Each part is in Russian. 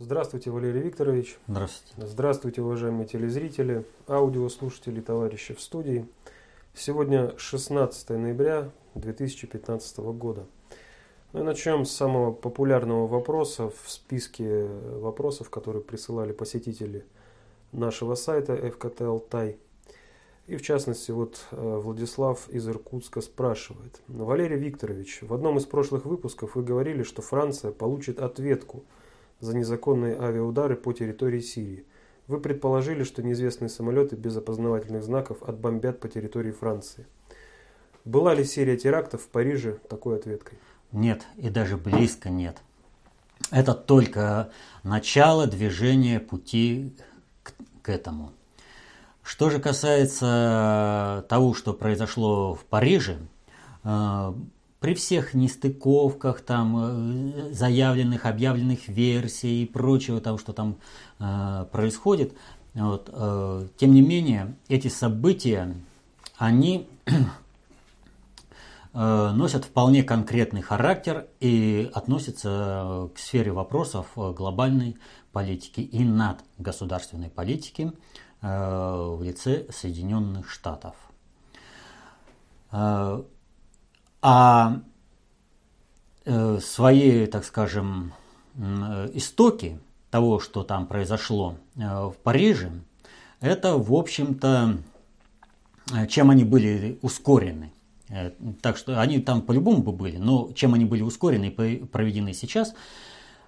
Здравствуйте, Валерий Викторович. Здравствуйте. Здравствуйте, уважаемые телезрители, аудиослушатели, товарищи в студии. Сегодня 16 ноября 2015 года. Ну и начнем с самого популярного вопроса в списке вопросов, которые присылали посетители нашего сайта FKT Алтай. И в частности, вот э, Владислав из Иркутска спрашивает. Валерий Викторович, в одном из прошлых выпусков вы говорили, что Франция получит ответку за незаконные авиаудары по территории Сирии. Вы предположили, что неизвестные самолеты без опознавательных знаков отбомбят по территории Франции. Была ли серия терактов в Париже такой ответкой? Нет, и даже близко нет. Это только начало движения пути к, к этому. Что же касается того, что произошло в Париже, э, при всех нестыковках, там, э, заявленных, объявленных версий и прочего того, что там э, происходит, вот, тем не менее, эти события, они носят вполне конкретный характер и относятся к сфере вопросов глобальной политики и надгосударственной политики – Э, в лице Соединенных Штатов. Э, а э, свои, так скажем, истоки того, что там произошло в Париже, это, в общем-то, чем они были ускорены. Так что они там по-любому бы были, но чем они были ускорены и проведены сейчас –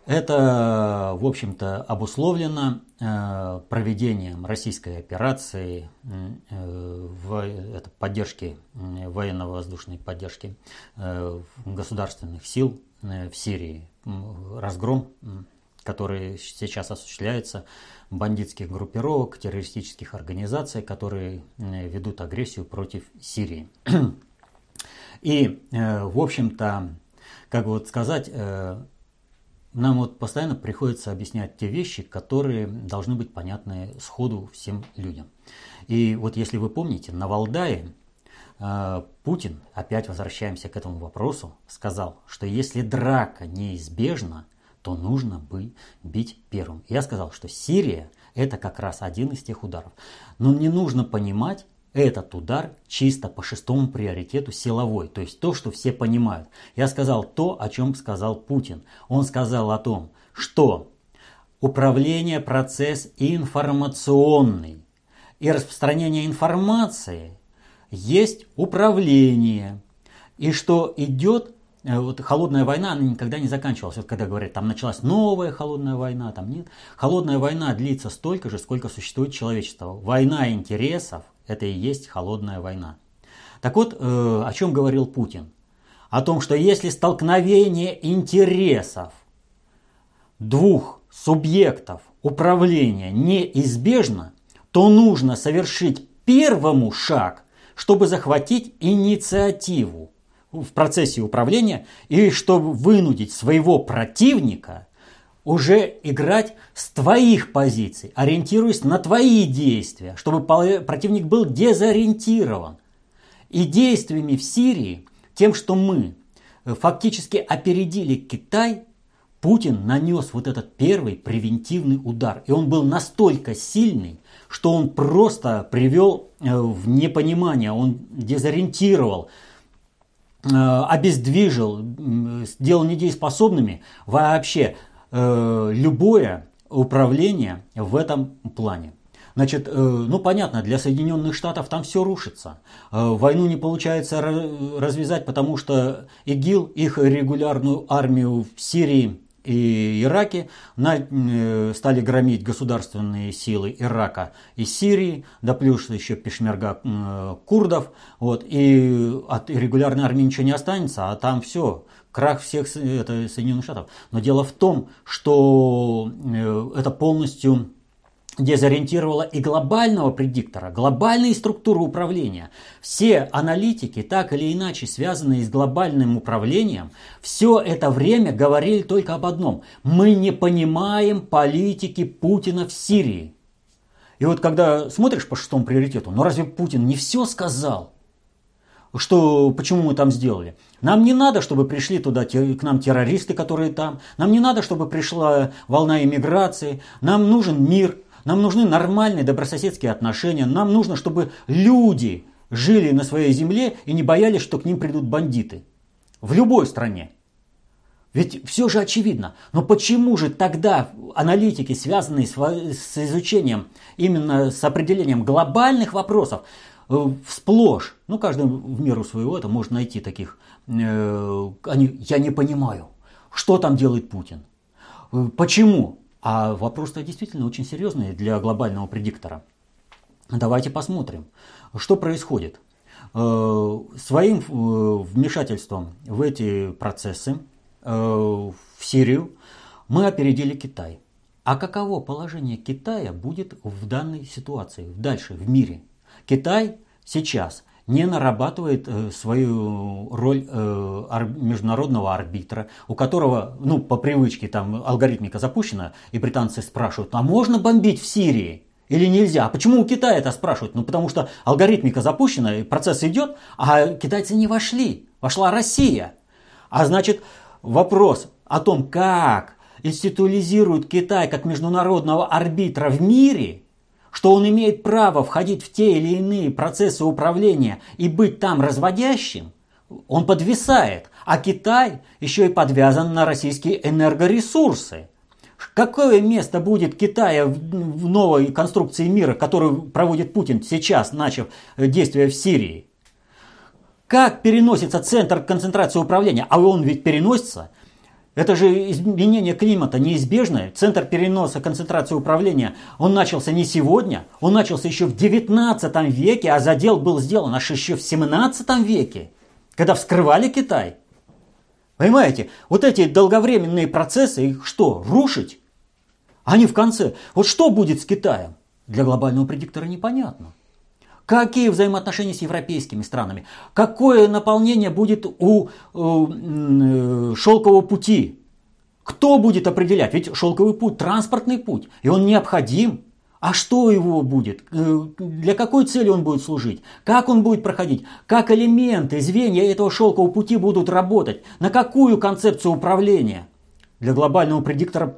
это, в общем-то, обусловлено э, проведением российской операции э, это, поддержки, военно-воздушной поддержки э, государственных сил в Сирии. Разгром, который сейчас осуществляется, бандитских группировок, террористических организаций, которые ведут агрессию против Сирии. И, в общем-то, как вот сказать, нам вот постоянно приходится объяснять те вещи, которые должны быть понятны сходу всем людям. И вот если вы помните, на Валдае э, Путин, опять возвращаемся к этому вопросу, сказал, что если драка неизбежна, то нужно бы бить первым. Я сказал, что Сирия это как раз один из тех ударов. Но не нужно понимать, этот удар чисто по шестому приоритету силовой, то есть то, что все понимают. Я сказал то, о чем сказал Путин. Он сказал о том, что управление процесс информационный и распространение информации есть управление, и что идет э, вот холодная война, она никогда не заканчивалась. Вот когда говорят, там началась новая холодная война, там нет. Холодная война длится столько же, сколько существует человечество. Война интересов – это и есть холодная война. Так вот, э, о чем говорил Путин? О том, что если столкновение интересов двух субъектов управления неизбежно, то нужно совершить первому шаг, чтобы захватить инициативу в процессе управления и чтобы вынудить своего противника уже играть с твоих позиций, ориентируясь на твои действия, чтобы противник был дезориентирован. И действиями в Сирии, тем, что мы э, фактически опередили Китай, Путин нанес вот этот первый превентивный удар. И он был настолько сильный, что он просто привел э, в непонимание, он дезориентировал, э, обездвижил, сделал недееспособными вообще Э, любое управление в этом плане. Значит, э, ну понятно, для Соединенных Штатов там все рушится. Э, войну не получается развязать, потому что ИГИЛ, их регулярную армию в Сирии и Ираке стали громить государственные силы Ирака и Сирии, да плюс еще пешмерга курдов, вот, и от регулярной армии ничего не останется, а там все, крах всех это, Соединенных Штатов. Но дело в том, что э, это полностью дезориентировало и глобального предиктора, глобальные структуры управления. Все аналитики, так или иначе связанные с глобальным управлением, все это время говорили только об одном. Мы не понимаем политики Путина в Сирии. И вот когда смотришь по шестому приоритету, ну разве Путин не все сказал? Что, почему мы там сделали. Нам не надо, чтобы пришли туда к нам террористы, которые там. Нам не надо, чтобы пришла волна иммиграции. Нам нужен мир. Нам нужны нормальные добрососедские отношения. Нам нужно, чтобы люди жили на своей земле и не боялись, что к ним придут бандиты. В любой стране. Ведь все же очевидно. Но почему же тогда аналитики, связанные с, с изучением, именно с определением глобальных вопросов, сплошь, ну каждый в меру своего это может найти таких, э, они, я не понимаю, что там делает Путин, э, почему? А вопрос-то действительно очень серьезный для глобального предиктора. Давайте посмотрим, что происходит. Э, своим э, вмешательством в эти процессы Э, в Сирию, мы опередили Китай. А каково положение Китая будет в данной ситуации, дальше, в мире? Китай сейчас не нарабатывает э, свою роль э, международного арбитра, у которого, ну, по привычке там алгоритмика запущена, и британцы спрашивают, а можно бомбить в Сирии? Или нельзя? А почему у Китая это спрашивают? Ну, потому что алгоритмика запущена, и процесс идет, а китайцы не вошли. Вошла Россия. А значит, вопрос о том, как институализирует Китай как международного арбитра в мире, что он имеет право входить в те или иные процессы управления и быть там разводящим, он подвисает. А Китай еще и подвязан на российские энергоресурсы. Какое место будет Китая в новой конструкции мира, которую проводит Путин сейчас, начав действия в Сирии? Как переносится центр концентрации управления? А он ведь переносится. Это же изменение климата неизбежное. Центр переноса концентрации управления, он начался не сегодня, он начался еще в 19 веке, а задел был сделан аж еще в 17 веке, когда вскрывали Китай. Понимаете, вот эти долговременные процессы, их что, рушить? Они в конце. Вот что будет с Китаем? Для глобального предиктора непонятно. Какие взаимоотношения с европейскими странами? Какое наполнение будет у э, шелкового пути? Кто будет определять? Ведь шелковый путь – транспортный путь, и он необходим. А что его будет? Э, для какой цели он будет служить? Как он будет проходить? Как элементы, звенья этого шелкового пути будут работать? На какую концепцию управления? Для глобального предиктора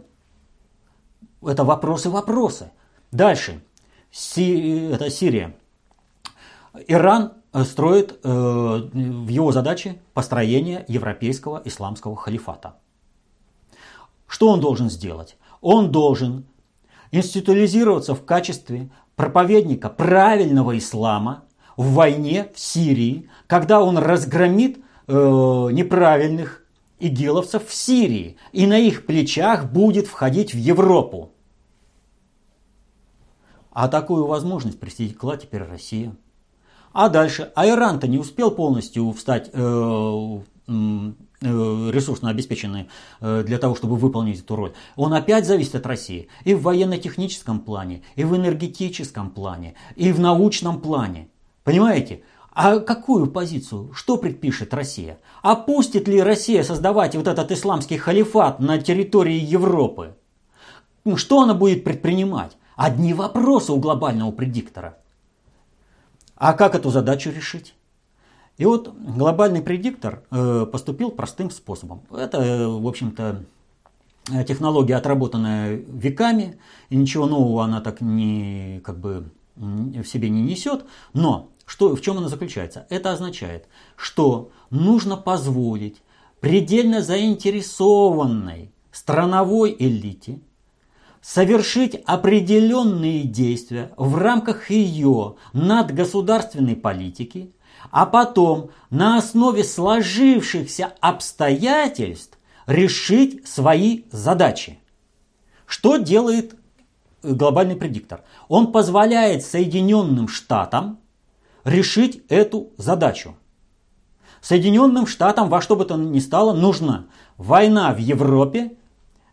это вопросы-вопросы. Дальше. Си, это Сирия. Иран э, строит э, в его задаче построение европейского исламского халифата. Что он должен сделать? Он должен институализироваться в качестве проповедника правильного ислама в войне в Сирии, когда он разгромит э, неправильных игиловцев в Сирии и на их плечах будет входить в Европу. А такую возможность пресекла теперь Россия. А дальше, а Иран-то не успел полностью встать э, э, ресурсно обеспеченный э, для того, чтобы выполнить эту роль. Он опять зависит от России и в военно-техническом плане, и в энергетическом плане, и в научном плане. Понимаете? А какую позицию? Что предпишет Россия? Опустит ли Россия создавать вот этот исламский халифат на территории Европы? Что она будет предпринимать? Одни вопросы у глобального предиктора. А как эту задачу решить? И вот глобальный предиктор э, поступил простым способом. Это, э, в общем-то, технология, отработанная веками, и ничего нового она так не, как бы, в себе не несет. Но что, в чем она заключается? Это означает, что нужно позволить предельно заинтересованной страновой элите – совершить определенные действия в рамках ее надгосударственной политики, а потом на основе сложившихся обстоятельств решить свои задачи. Что делает глобальный предиктор? Он позволяет Соединенным Штатам решить эту задачу. Соединенным Штатам во что бы то ни стало нужна война в Европе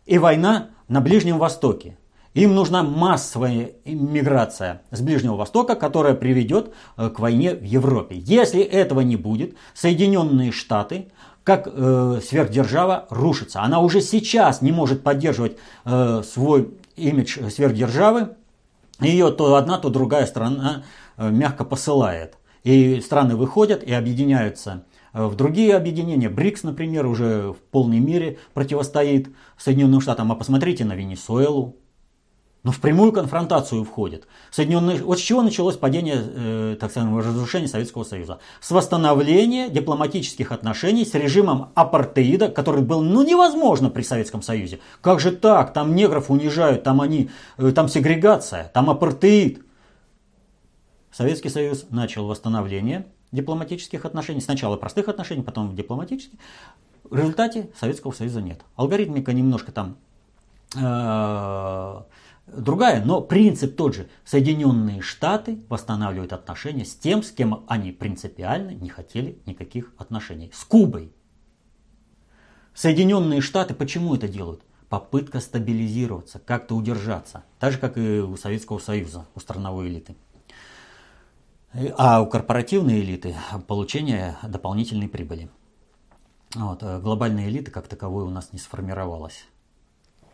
и война на Ближнем Востоке. Им нужна массовая миграция с Ближнего Востока, которая приведет э, к войне в Европе. Если этого не будет, Соединенные Штаты как э, сверхдержава рушится. Она уже сейчас не может поддерживать э, свой имидж сверхдержавы. Ее то одна, то другая страна э, мягко посылает. И страны выходят и объединяются в другие объединения. БРИКС, например, уже в полной мере противостоит Соединенным Штатам. А посмотрите на Венесуэлу, но в прямую конфронтацию входит. Соединенные... Вот с чего началось падение, э, так сказать, разрушение Советского Союза? С восстановления дипломатических отношений с режимом апартеида, который был ну, невозможно при Советском Союзе. Как же так? Там негров унижают, там, они, э, там сегрегация, там апартеид. Советский Союз начал восстановление дипломатических отношений. Сначала простых отношений, потом дипломатических. В результате Советского Союза нет. Алгоритмика немножко там э, другая, но принцип тот же. Соединенные Штаты восстанавливают отношения с тем, с кем они принципиально не хотели никаких отношений. С Кубой. Соединенные Штаты почему это делают? Попытка стабилизироваться, как-то удержаться. Так же, как и у Советского Союза, у страновой элиты. А у корпоративной элиты получение дополнительной прибыли. Вот, глобальная элита как таковой у нас не сформировалась.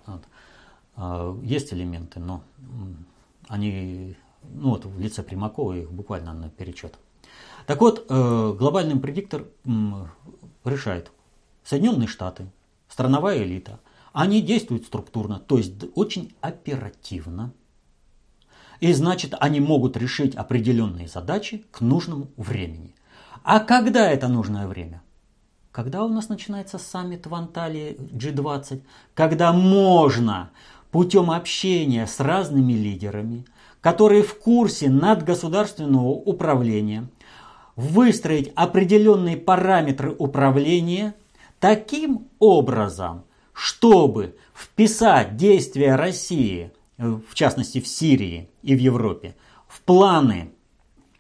Вот. А, есть элементы, но они, ну вот в лице Примакова их буквально на перечет. Так вот, э, глобальный предиктор решает. Соединенные Штаты, страновая элита, они действуют структурно, то есть очень оперативно. И значит, они могут решить определенные задачи к нужному времени. А когда это нужное время? Когда у нас начинается саммит в Анталии G20? Когда можно путем общения с разными лидерами, которые в курсе надгосударственного управления, выстроить определенные параметры управления таким образом, чтобы вписать действия России, в частности в Сирии и в Европе, в планы,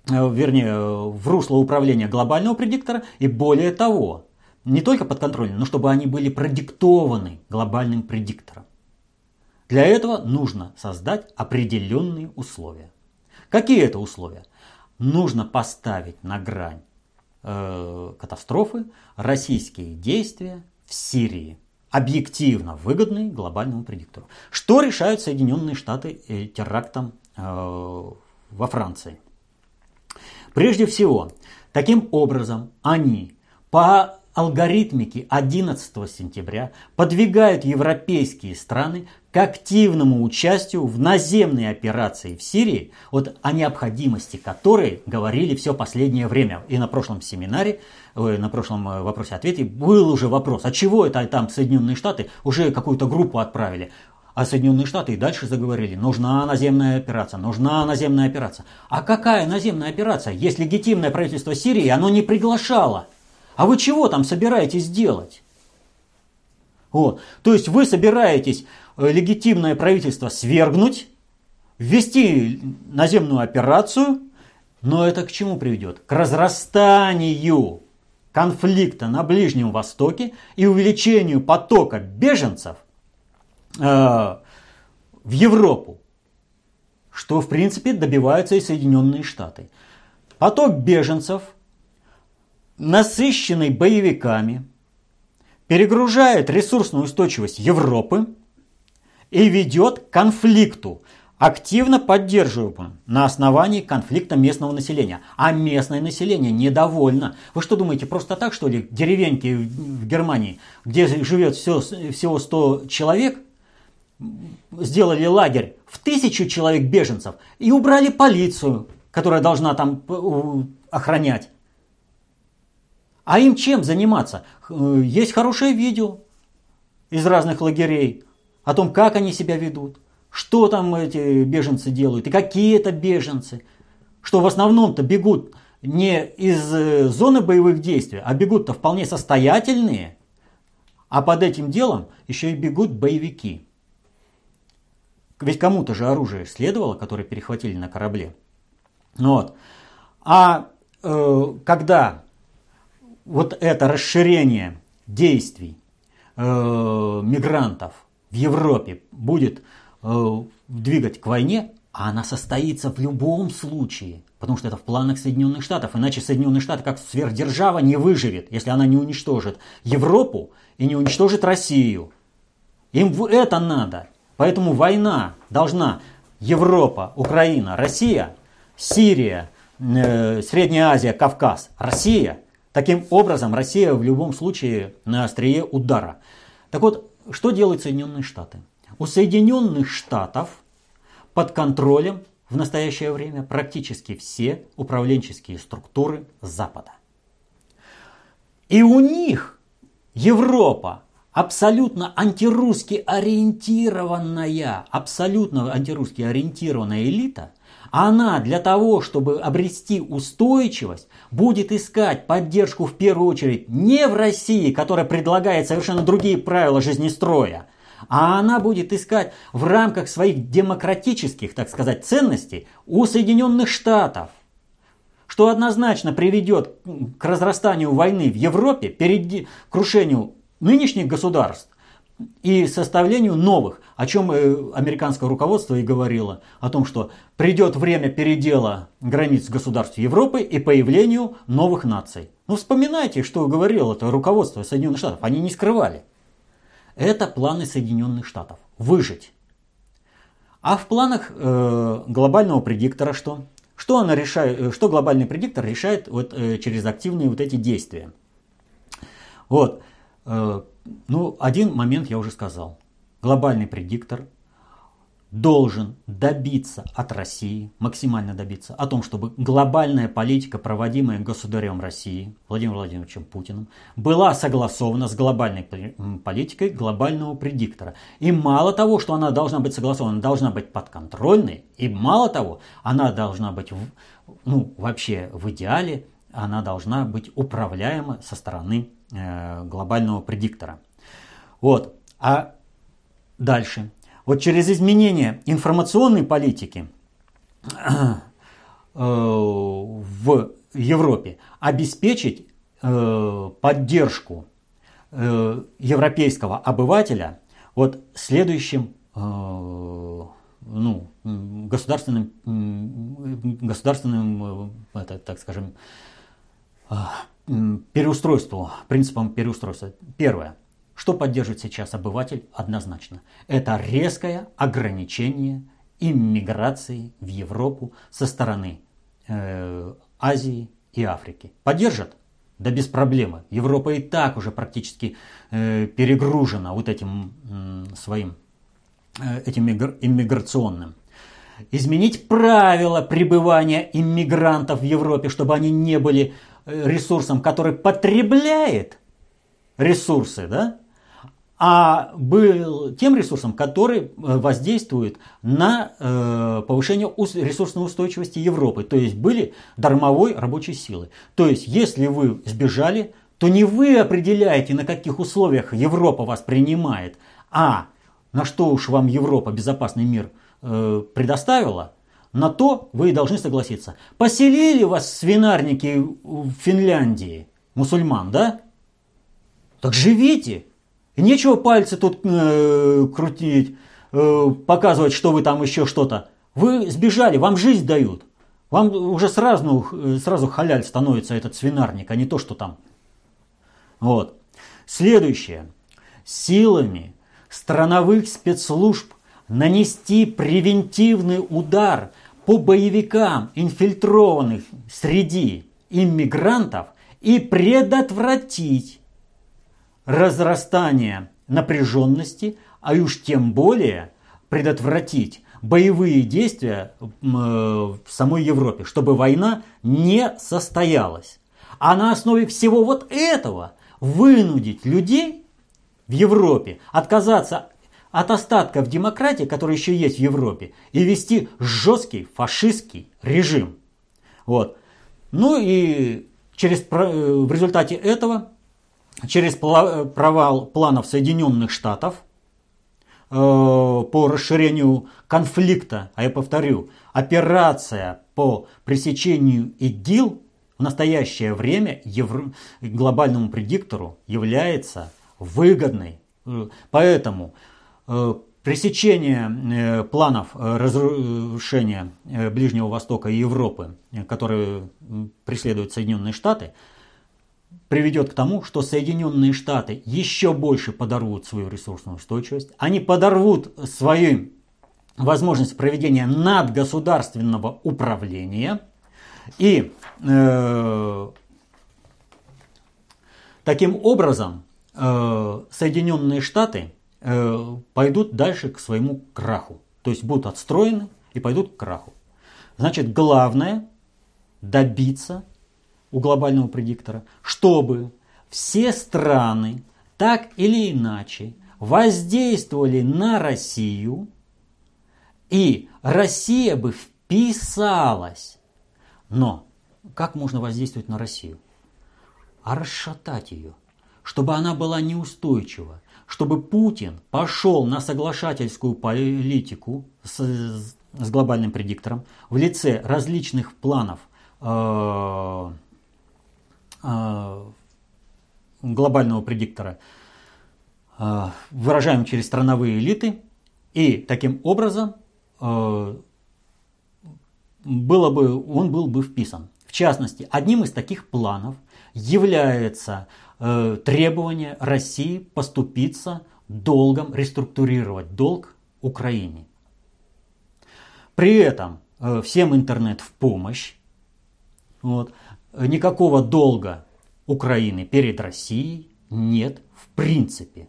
э, вернее, в русло управления глобального предиктора и более того, не только под контролем, но чтобы они были продиктованы глобальным предиктором. Для этого нужно создать определенные условия. Какие это условия? Нужно поставить на грань э, катастрофы российские действия в Сирии, объективно выгодные глобальному предиктору. Что решают Соединенные Штаты э, терактом э, во Франции? Прежде всего, таким образом они по алгоритмики 11 сентября подвигают европейские страны к активному участию в наземной операции в Сирии, вот о необходимости которой говорили все последнее время. И на прошлом семинаре, на прошлом э, вопросе-ответе был уже вопрос, а чего это там Соединенные Штаты уже какую-то группу отправили? А Соединенные Штаты и дальше заговорили, нужна наземная операция, нужна наземная операция. А какая наземная операция, если легитимное правительство Сирии, оно не приглашало? А вы чего там собираетесь делать? Вот. То есть вы собираетесь легитимное правительство свергнуть, ввести наземную операцию, но это к чему приведет? К разрастанию конфликта на Ближнем Востоке и увеличению потока беженцев э, в Европу, что в принципе добиваются и Соединенные Штаты. Поток беженцев – насыщенный боевиками, перегружает ресурсную устойчивость Европы и ведет к конфликту, активно поддерживаемым на основании конфликта местного населения. А местное население недовольно. Вы что думаете, просто так, что ли, деревеньки в Германии, где живет все, всего 100 человек, сделали лагерь в тысячу человек беженцев и убрали полицию, которая должна там охранять. А им чем заниматься? Э, есть хорошее видео из разных лагерей о том, как они себя ведут, что там эти беженцы делают и какие это беженцы. Что в основном-то бегут не из э, зоны боевых действий, а бегут-то вполне состоятельные. А под этим делом еще и бегут боевики. Ведь кому-то же оружие следовало, которое перехватили на корабле. Вот. А э, когда вот это расширение действий э, мигрантов в Европе будет э, двигать к войне, а она состоится в любом случае, потому что это в планах Соединенных Штатов. Иначе Соединенные Штаты как сверхдержава не выживет, если она не уничтожит Европу и не уничтожит Россию. Им это надо. Поэтому война должна Европа, Украина, Россия, Сирия, э, Средняя Азия, Кавказ, Россия. Таким образом, Россия в любом случае на острие удара. Так вот, что делают Соединенные Штаты? У Соединенных Штатов под контролем в настоящее время практически все управленческие структуры Запада. И у них Европа абсолютно антирусски ориентированная, абсолютно антирусски ориентированная элита, она для того, чтобы обрести устойчивость, будет искать поддержку в первую очередь не в России, которая предлагает совершенно другие правила жизнестроя, а она будет искать в рамках своих демократических, так сказать, ценностей у Соединенных Штатов, что однозначно приведет к разрастанию войны в Европе, перед крушению нынешних государств и составлению новых, о чем э, американское руководство и говорило, о том, что придет время передела границ государств Европы и появлению новых наций. Ну вспоминайте, что говорило это руководство Соединенных Штатов, они не скрывали. Это планы Соединенных Штатов. Выжить. А в планах э, глобального предиктора что? Что, она решает, э, что глобальный предиктор решает вот, э, через активные вот эти действия? Вот. Э, ну, один момент я уже сказал. Глобальный предиктор должен добиться от России, максимально добиться, о том, чтобы глобальная политика, проводимая государем России, Владимиром Владимировичем Путиным, была согласована с глобальной политикой глобального предиктора. И мало того, что она должна быть согласована, должна быть подконтрольной, и мало того, она должна быть, ну, вообще в идеале, она должна быть управляема со стороны глобального предиктора. Вот. А дальше. Вот через изменение информационной политики э, в Европе обеспечить э, поддержку э, европейского обывателя вот следующим ну, государственным, государственным это, так скажем, переустройству, принципом переустройства. Первое. Что поддерживает сейчас обыватель однозначно? Это резкое ограничение иммиграции в Европу со стороны э, Азии и Африки. Поддержат? Да без проблемы. Европа и так уже практически э, перегружена вот этим э, своим э, этим иммиграционным. Изменить правила пребывания иммигрантов в Европе, чтобы они не были ресурсом, который потребляет ресурсы, да? а был тем ресурсом, который э, воздействует на э, повышение ресурсной устойчивости Европы. То есть были дармовой рабочей силы. То есть если вы сбежали, то не вы определяете, на каких условиях Европа вас принимает, а на что уж вам Европа, безопасный мир, э, предоставила, на то вы должны согласиться. Поселили вас свинарники в Финляндии, мусульман, да? Так живите, и нечего пальцы тут э, крутить, э, показывать, что вы там еще что-то. Вы сбежали, вам жизнь дают. Вам уже сразу, э, сразу халяль становится этот свинарник, а не то, что там. Вот. Следующее. Силами страновых спецслужб нанести превентивный удар по боевикам, инфильтрованных среди иммигрантов и предотвратить разрастание напряженности, а уж тем более предотвратить боевые действия э, в самой Европе, чтобы война не состоялась. А на основе всего вот этого вынудить людей в Европе отказаться от остатков демократии, которые еще есть в Европе, и вести жесткий фашистский режим. Вот. Ну и через, э, в результате этого через провал планов Соединенных Штатов э, по расширению конфликта, а я повторю, операция по пресечению ИГИЛ в настоящее время евро... глобальному предиктору является выгодной. Поэтому э, пресечение э, планов разрушения Ближнего Востока и Европы, которые преследуют Соединенные Штаты, приведет к тому, что Соединенные Штаты еще больше подорвут свою ресурсную устойчивость, они подорвут свою возможность проведения надгосударственного управления, И э, таким образом э, Соединенные Штаты э, пойдут дальше к своему краху. То есть будут отстроены и пойдут к краху. Значит, главное добиться у глобального предиктора, чтобы все страны так или иначе воздействовали на Россию, и Россия бы вписалась. Но как можно воздействовать на Россию? А расшатать ее, чтобы она была неустойчива, чтобы Путин пошел на соглашательскую политику с, с глобальным предиктором в лице различных планов э, э, глобального предиктора, э, выражаем через страновые элиты, и таким образом э, было бы, он был бы вписан. В частности, одним из таких планов является э, требование России поступиться долгом, реструктурировать долг Украине. При этом э, всем интернет в помощь. Вот. Никакого долга Украины перед Россией нет в принципе.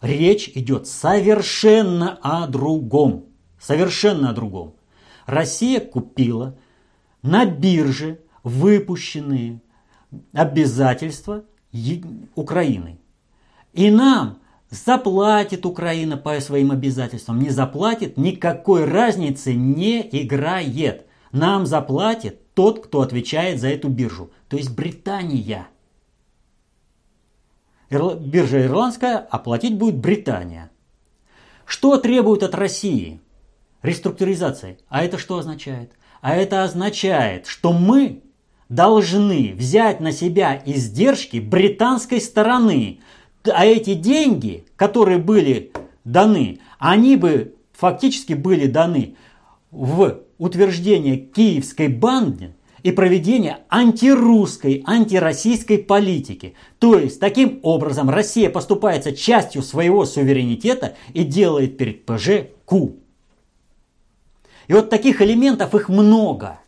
Речь идет совершенно о другом. Совершенно о другом. Россия купила на бирже выпущенные обязательства Украины. И нам заплатит Украина по своим обязательствам, не заплатит, никакой разницы не играет. Нам заплатит тот, кто отвечает за эту биржу, то есть Британия. Биржа ирландская, оплатить будет Британия. Что требует от России? Реструктуризации. А это что означает? А это означает, что мы должны взять на себя издержки британской стороны. А эти деньги, которые были даны, они бы фактически были даны в утверждение киевской банды и проведение антирусской, антироссийской политики. То есть, таким образом, Россия поступается частью своего суверенитета и делает перед ПЖ ку. И вот таких элементов их много.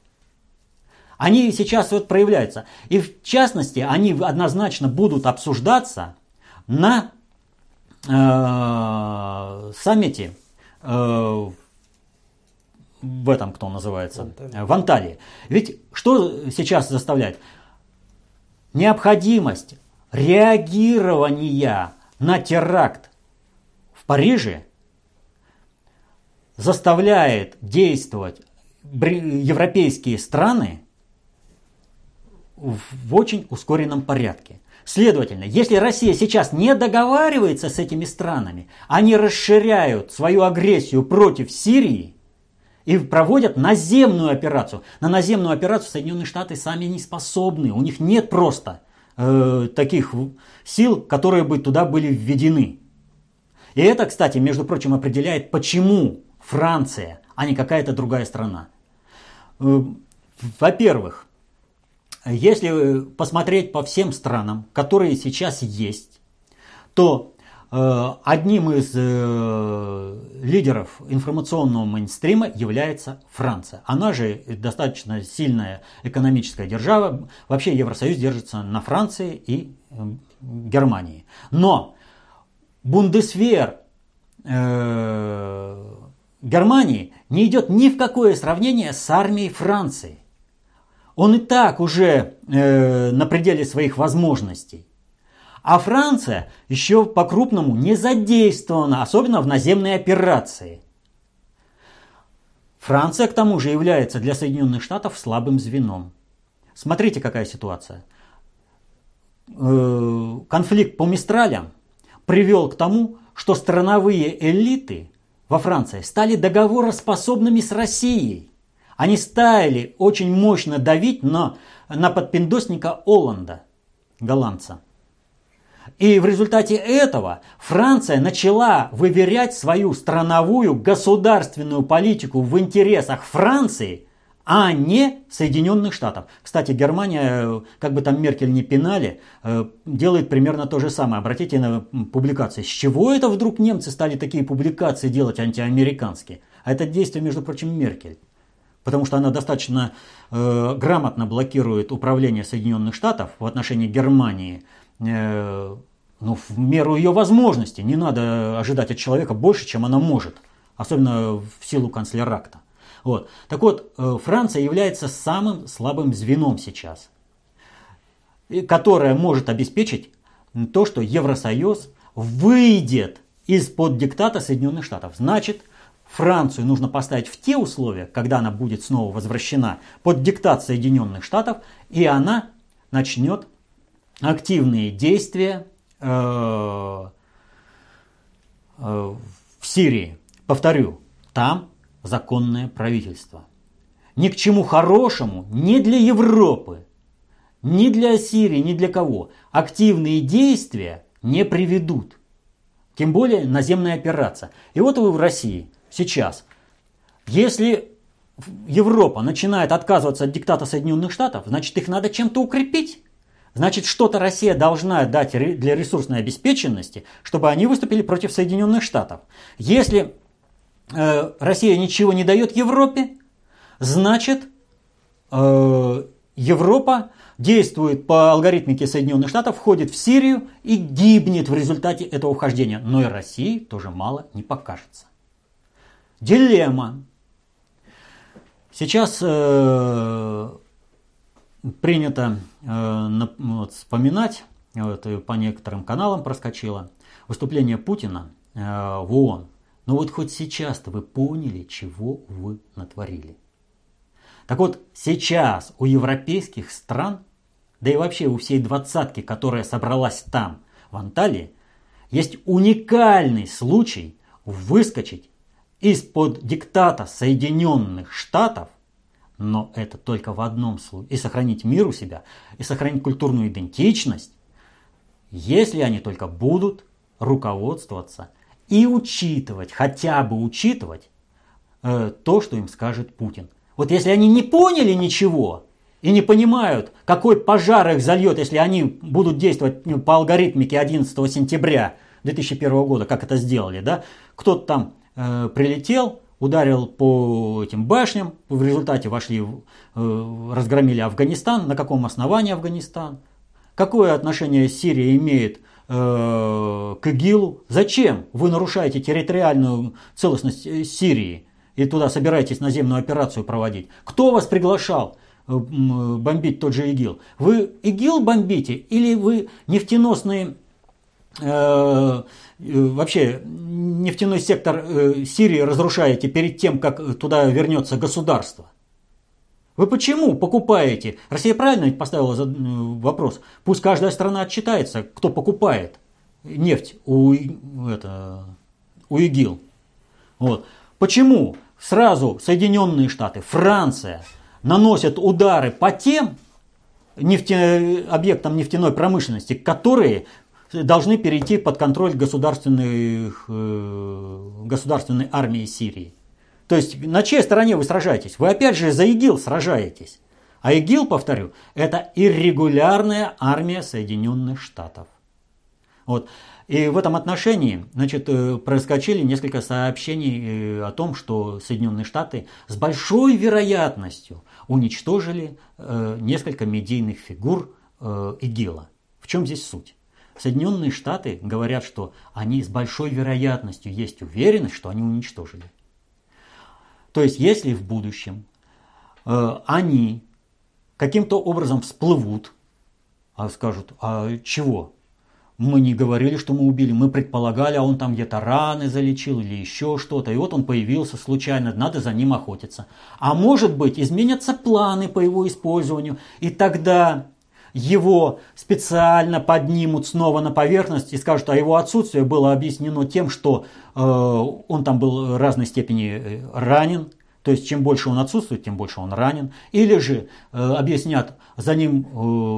Они сейчас вот проявляются. И в частности, они однозначно будут обсуждаться на э, саммите э, в этом, кто называется, в Анталии. в Анталии. Ведь что сейчас заставляет? Необходимость реагирования на теракт в Париже заставляет действовать европейские страны в очень ускоренном порядке. Следовательно, если Россия сейчас не договаривается с этими странами, они расширяют свою агрессию против Сирии и проводят наземную операцию. На наземную операцию Соединенные Штаты сами не способны. У них нет просто э, таких сил, которые бы туда были введены. И это, кстати, между прочим, определяет, почему Франция, а не какая-то другая страна. Э, во-первых, если посмотреть по всем странам, которые сейчас есть, то э, одним из э, лидеров информационного мейнстрима является Франция. Она же достаточно сильная экономическая держава. Вообще Евросоюз держится на Франции и э, Германии. Но Бундесвер э, Германии не идет ни в какое сравнение с армией Франции. Он и так уже э, на пределе своих возможностей. А Франция еще по-крупному не задействована, особенно в наземной операции. Франция, к тому же, является для Соединенных Штатов слабым звеном. Смотрите, какая ситуация. Э, конфликт по Мистралям привел к тому, что страновые элиты во Франции стали договороспособными с Россией. Они стали очень мощно давить на, на подпиндосника Оланда, голландца. И в результате этого Франция начала выверять свою страновую государственную политику в интересах Франции, а не Соединенных Штатов. Кстати, Германия, как бы там Меркель не пинали, э, делает примерно то же самое. Обратите на публикации. С чего это вдруг немцы стали такие публикации делать антиамериканские? А это действие, между прочим, Меркель. Потому что она достаточно э, грамотно блокирует управление Соединенных Штатов в отношении Германии, э, ну, в меру ее возможностей. Не надо ожидать от человека больше, чем она может, особенно в силу канцлеракта. Вот. Так вот, э, Франция является самым слабым звеном сейчас, которое может обеспечить то, что Евросоюз выйдет из-под диктата Соединенных Штатов. Значит, Францию нужно поставить в те условия, когда она будет снова возвращена под диктат Соединенных Штатов, и она начнет активные действия э, э, в Сирии. Повторю, там законное правительство. Ни к чему хорошему ни для Европы, ни для Сирии, ни для кого активные действия не приведут. Тем более наземная операция. И вот вы в России сейчас. Если Европа начинает отказываться от диктата Соединенных Штатов, значит их надо чем-то укрепить. Значит, что-то Россия должна дать для ресурсной обеспеченности, чтобы они выступили против Соединенных Штатов. Если э, Россия ничего не дает Европе, значит, э, Европа действует по алгоритмике Соединенных Штатов, входит в Сирию и гибнет в результате этого вхождения. Но и России тоже мало не покажется. Дилемма. Сейчас э, принято э, вот, вспоминать, вот, по некоторым каналам проскочило, выступление Путина э, в ООН. Но вот хоть сейчас-то вы поняли, чего вы натворили. Так вот, сейчас у европейских стран, да и вообще у всей двадцатки, которая собралась там, в Анталии, есть уникальный случай выскочить из-под диктата Соединенных Штатов, но это только в одном случае, и сохранить мир у себя, и сохранить культурную идентичность, если они только будут руководствоваться и учитывать, хотя бы учитывать э, то, что им скажет Путин. Вот если они не поняли ничего и не понимают, какой пожар их зальет, если они будут действовать ну, по алгоритмике 11 сентября 2001 года, как это сделали, да, кто-то там э, прилетел, ударил по этим башням, в результате вошли, э, разгромили Афганистан. На каком основании Афганистан? Какое отношение Сирия имеет э, к ИГИЛу? Зачем вы нарушаете территориальную целостность э, Сирии? и туда собираетесь наземную операцию проводить. Кто вас приглашал э, бомбить тот же ИГИЛ? Вы ИГИЛ бомбите или вы нефтеносные э, э, вообще нефтяной сектор э, Сирии разрушаете перед тем, как туда вернется государство? Вы почему покупаете? Россия правильно поставила э, вопрос. Пусть каждая страна отчитается, кто покупает нефть у, это, у ИГИЛ. Вот. Почему сразу Соединенные Штаты, Франция наносят удары по тем нефте, объектам нефтяной промышленности, которые должны перейти под контроль государственных, э, государственной армии Сирии. То есть на чьей стороне вы сражаетесь? Вы опять же за ИГИЛ сражаетесь. А ИГИЛ, повторю, это иррегулярная армия Соединенных Штатов. Вот. И в этом отношении значит, э, проскочили несколько сообщений э, о том, что Соединенные Штаты с большой вероятностью уничтожили несколько медийных фигур ИГИЛа. В чем здесь суть? Соединенные Штаты говорят, что они с большой вероятностью есть уверенность, что они уничтожили. То есть, если в будущем они каким-то образом всплывут, а скажут, а чего? Мы не говорили, что мы убили, мы предполагали, а он там где-то раны залечил или еще что-то. И вот он появился случайно, надо за ним охотиться. А может быть, изменятся планы по его использованию, и тогда его специально поднимут снова на поверхность и скажут, а его отсутствие было объяснено тем, что э, он там был в разной степени э, ранен, то есть чем больше он отсутствует, тем больше он ранен. Или же э, объяснят, за ним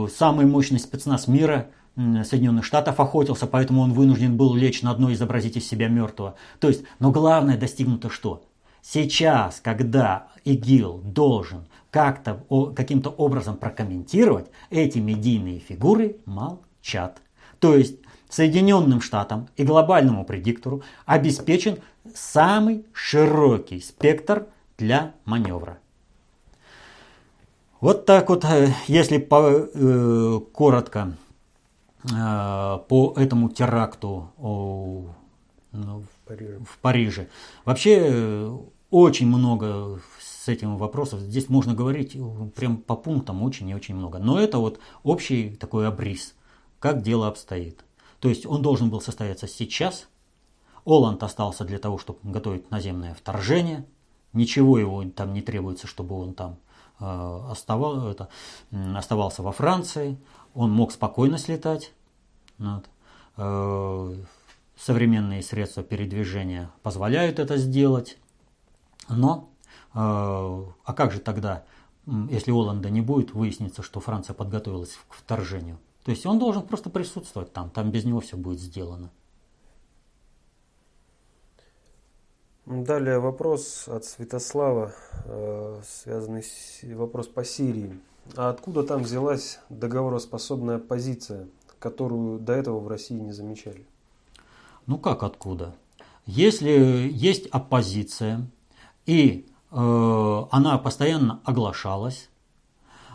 э, самый мощный спецназ мира – Соединенных Штатов охотился, поэтому он вынужден был лечь на дно и изобразить из себя мертвого. То есть, но главное достигнуто что? Сейчас, когда ИГИЛ должен как-то, каким-то образом прокомментировать, эти медийные фигуры молчат. То есть Соединенным Штатам и глобальному предиктору обеспечен самый широкий спектр для маневра. Вот так вот, э, если по, э, коротко э, по этому теракту о, ну, Париже. в Париже. Вообще э, очень много с этим вопросов. Здесь можно говорить прям по пунктам очень и очень много. Но это вот общий такой обрис, как дело обстоит. То есть он должен был состояться сейчас. Оланд остался для того, чтобы готовить наземное вторжение. Ничего его там не требуется, чтобы он там э, оставал, это, оставался во Франции. Он мог спокойно слетать. Вот. Э, современные средства передвижения позволяют это сделать. Но, э, а как же тогда, если Оланда не будет, выяснится, что Франция подготовилась к вторжению? То есть он должен просто присутствовать там, там без него все будет сделано. Далее вопрос от Святослава, э, связанный с вопрос по Сирии. А откуда там взялась договороспособная позиция, которую до этого в России не замечали? Ну как откуда? Если есть оппозиция, и э, она постоянно оглашалась,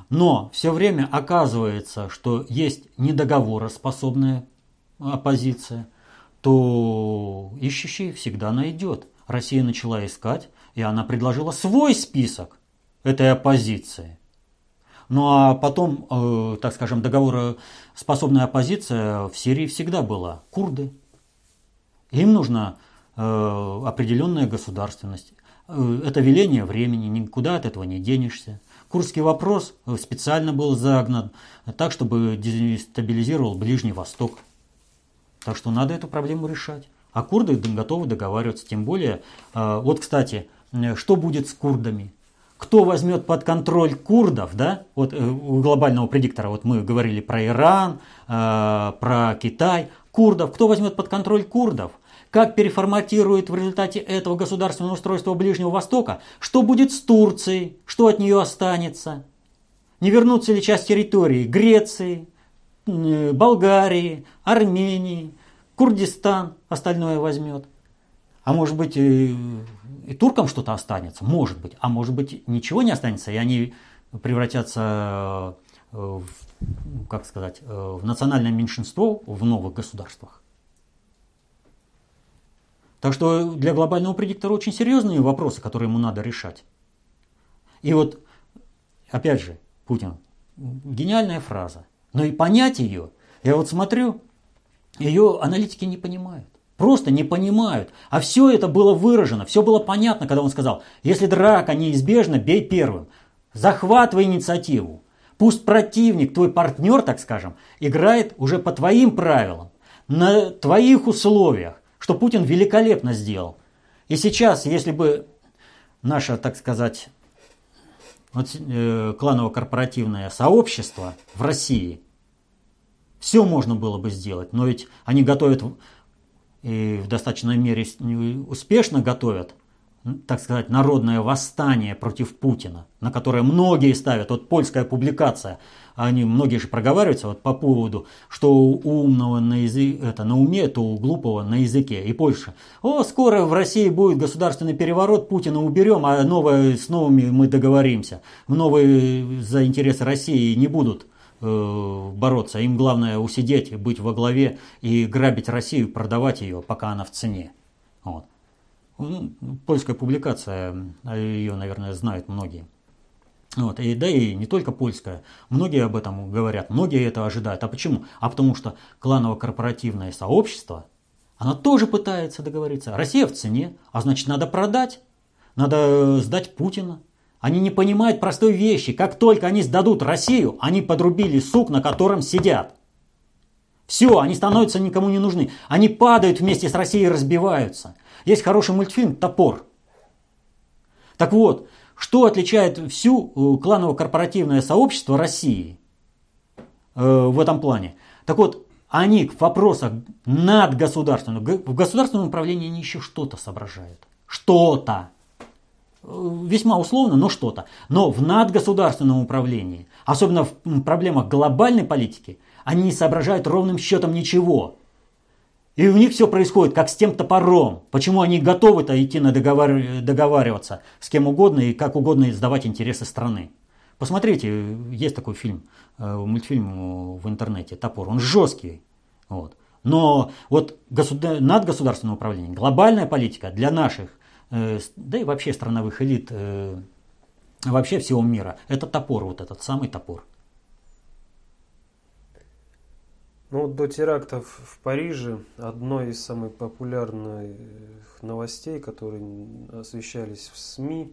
но все время оказывается, что есть недоговороспособная оппозиция, то ищущий всегда найдет. Россия начала искать, и она предложила свой список этой оппозиции. Ну а потом, э, так скажем, договороспособная оппозиция в Сирии всегда была. Курды. Им нужна э, определенная государственность. Э, это веление времени, никуда от этого не денешься. Курский вопрос э, специально был загнан так, чтобы дестабилизировал Ближний Восток. Так что надо эту проблему решать. А курды готовы договариваться. Тем более, э, вот, кстати, что будет с курдами? Кто возьмет под контроль курдов, да? Вот у глобального предиктора, вот мы говорили про Иран, про Китай. Курдов, кто возьмет под контроль курдов? Как переформатирует в результате этого государственного устройства Ближнего Востока, что будет с Турцией, что от нее останется, не вернутся ли часть территории Греции, Болгарии, Армении, Курдистан остальное возьмет. А может быть и, и туркам что-то останется, может быть, а может быть ничего не останется, и они превратятся э, в, как сказать, э, в национальное меньшинство в новых государствах. Так что для глобального предиктора очень серьезные вопросы, которые ему надо решать. И вот, опять же, Путин, гениальная фраза. Но и понять ее, я вот смотрю, ее аналитики не понимают. Просто не понимают. А все это было выражено, все было понятно, когда он сказал, если драка неизбежна, бей первым. Захватывай инициативу. Пусть противник, твой партнер, так скажем, играет уже по твоим правилам, на твоих условиях что Путин великолепно сделал. И сейчас, если бы наше, так сказать, вот, э, кланово-корпоративное сообщество в России, все можно было бы сделать, но ведь они готовят и в достаточной мере успешно готовят так сказать, народное восстание против Путина, на которое многие ставят, вот польская публикация, они многие же проговариваются вот по поводу, что у умного на, язык, это, на уме, то у глупого на языке. И Польша. О, скоро в России будет государственный переворот, Путина уберем, а новое, с новыми мы договоримся. Новые за интересы России не будут э, бороться. Им главное усидеть, быть во главе и грабить Россию, продавать ее, пока она в цене. Вот. Ну, польская публикация, а ее, наверное, знают многие. Вот, и, да и не только польская. Многие об этом говорят, многие это ожидают. А почему? А потому что кланово-корпоративное сообщество, оно тоже пытается договориться. Россия в цене, а значит надо продать, надо сдать Путина. Они не понимают простой вещи. Как только они сдадут Россию, они подрубили сук, на котором сидят. Все, они становятся никому не нужны. Они падают вместе с Россией и разбиваются. Есть хороший мультфильм «Топор». Так вот, что отличает всю э, кланово-корпоративное сообщество России э, в этом плане? Так вот, они в вопросах надгосударственного, в государственном управлении они еще что-то соображают. Что-то. Э, весьма условно, но что-то. Но в надгосударственном управлении, особенно в проблемах глобальной политики, они не соображают ровным счетом ничего. И у них все происходит как с тем топором. Почему они готовы-то идти на договар... договариваться с кем угодно и как угодно сдавать интересы страны? Посмотрите, есть такой фильм, э, мультфильм в интернете «Топор». Он жесткий. Вот. Но вот государ... надгосударственное управление, глобальная политика для наших, э, да и вообще страновых элит, э, вообще всего мира, это топор, вот этот самый топор. Ну, до терактов в Париже одной из самых популярных новостей, которые освещались в СМИ,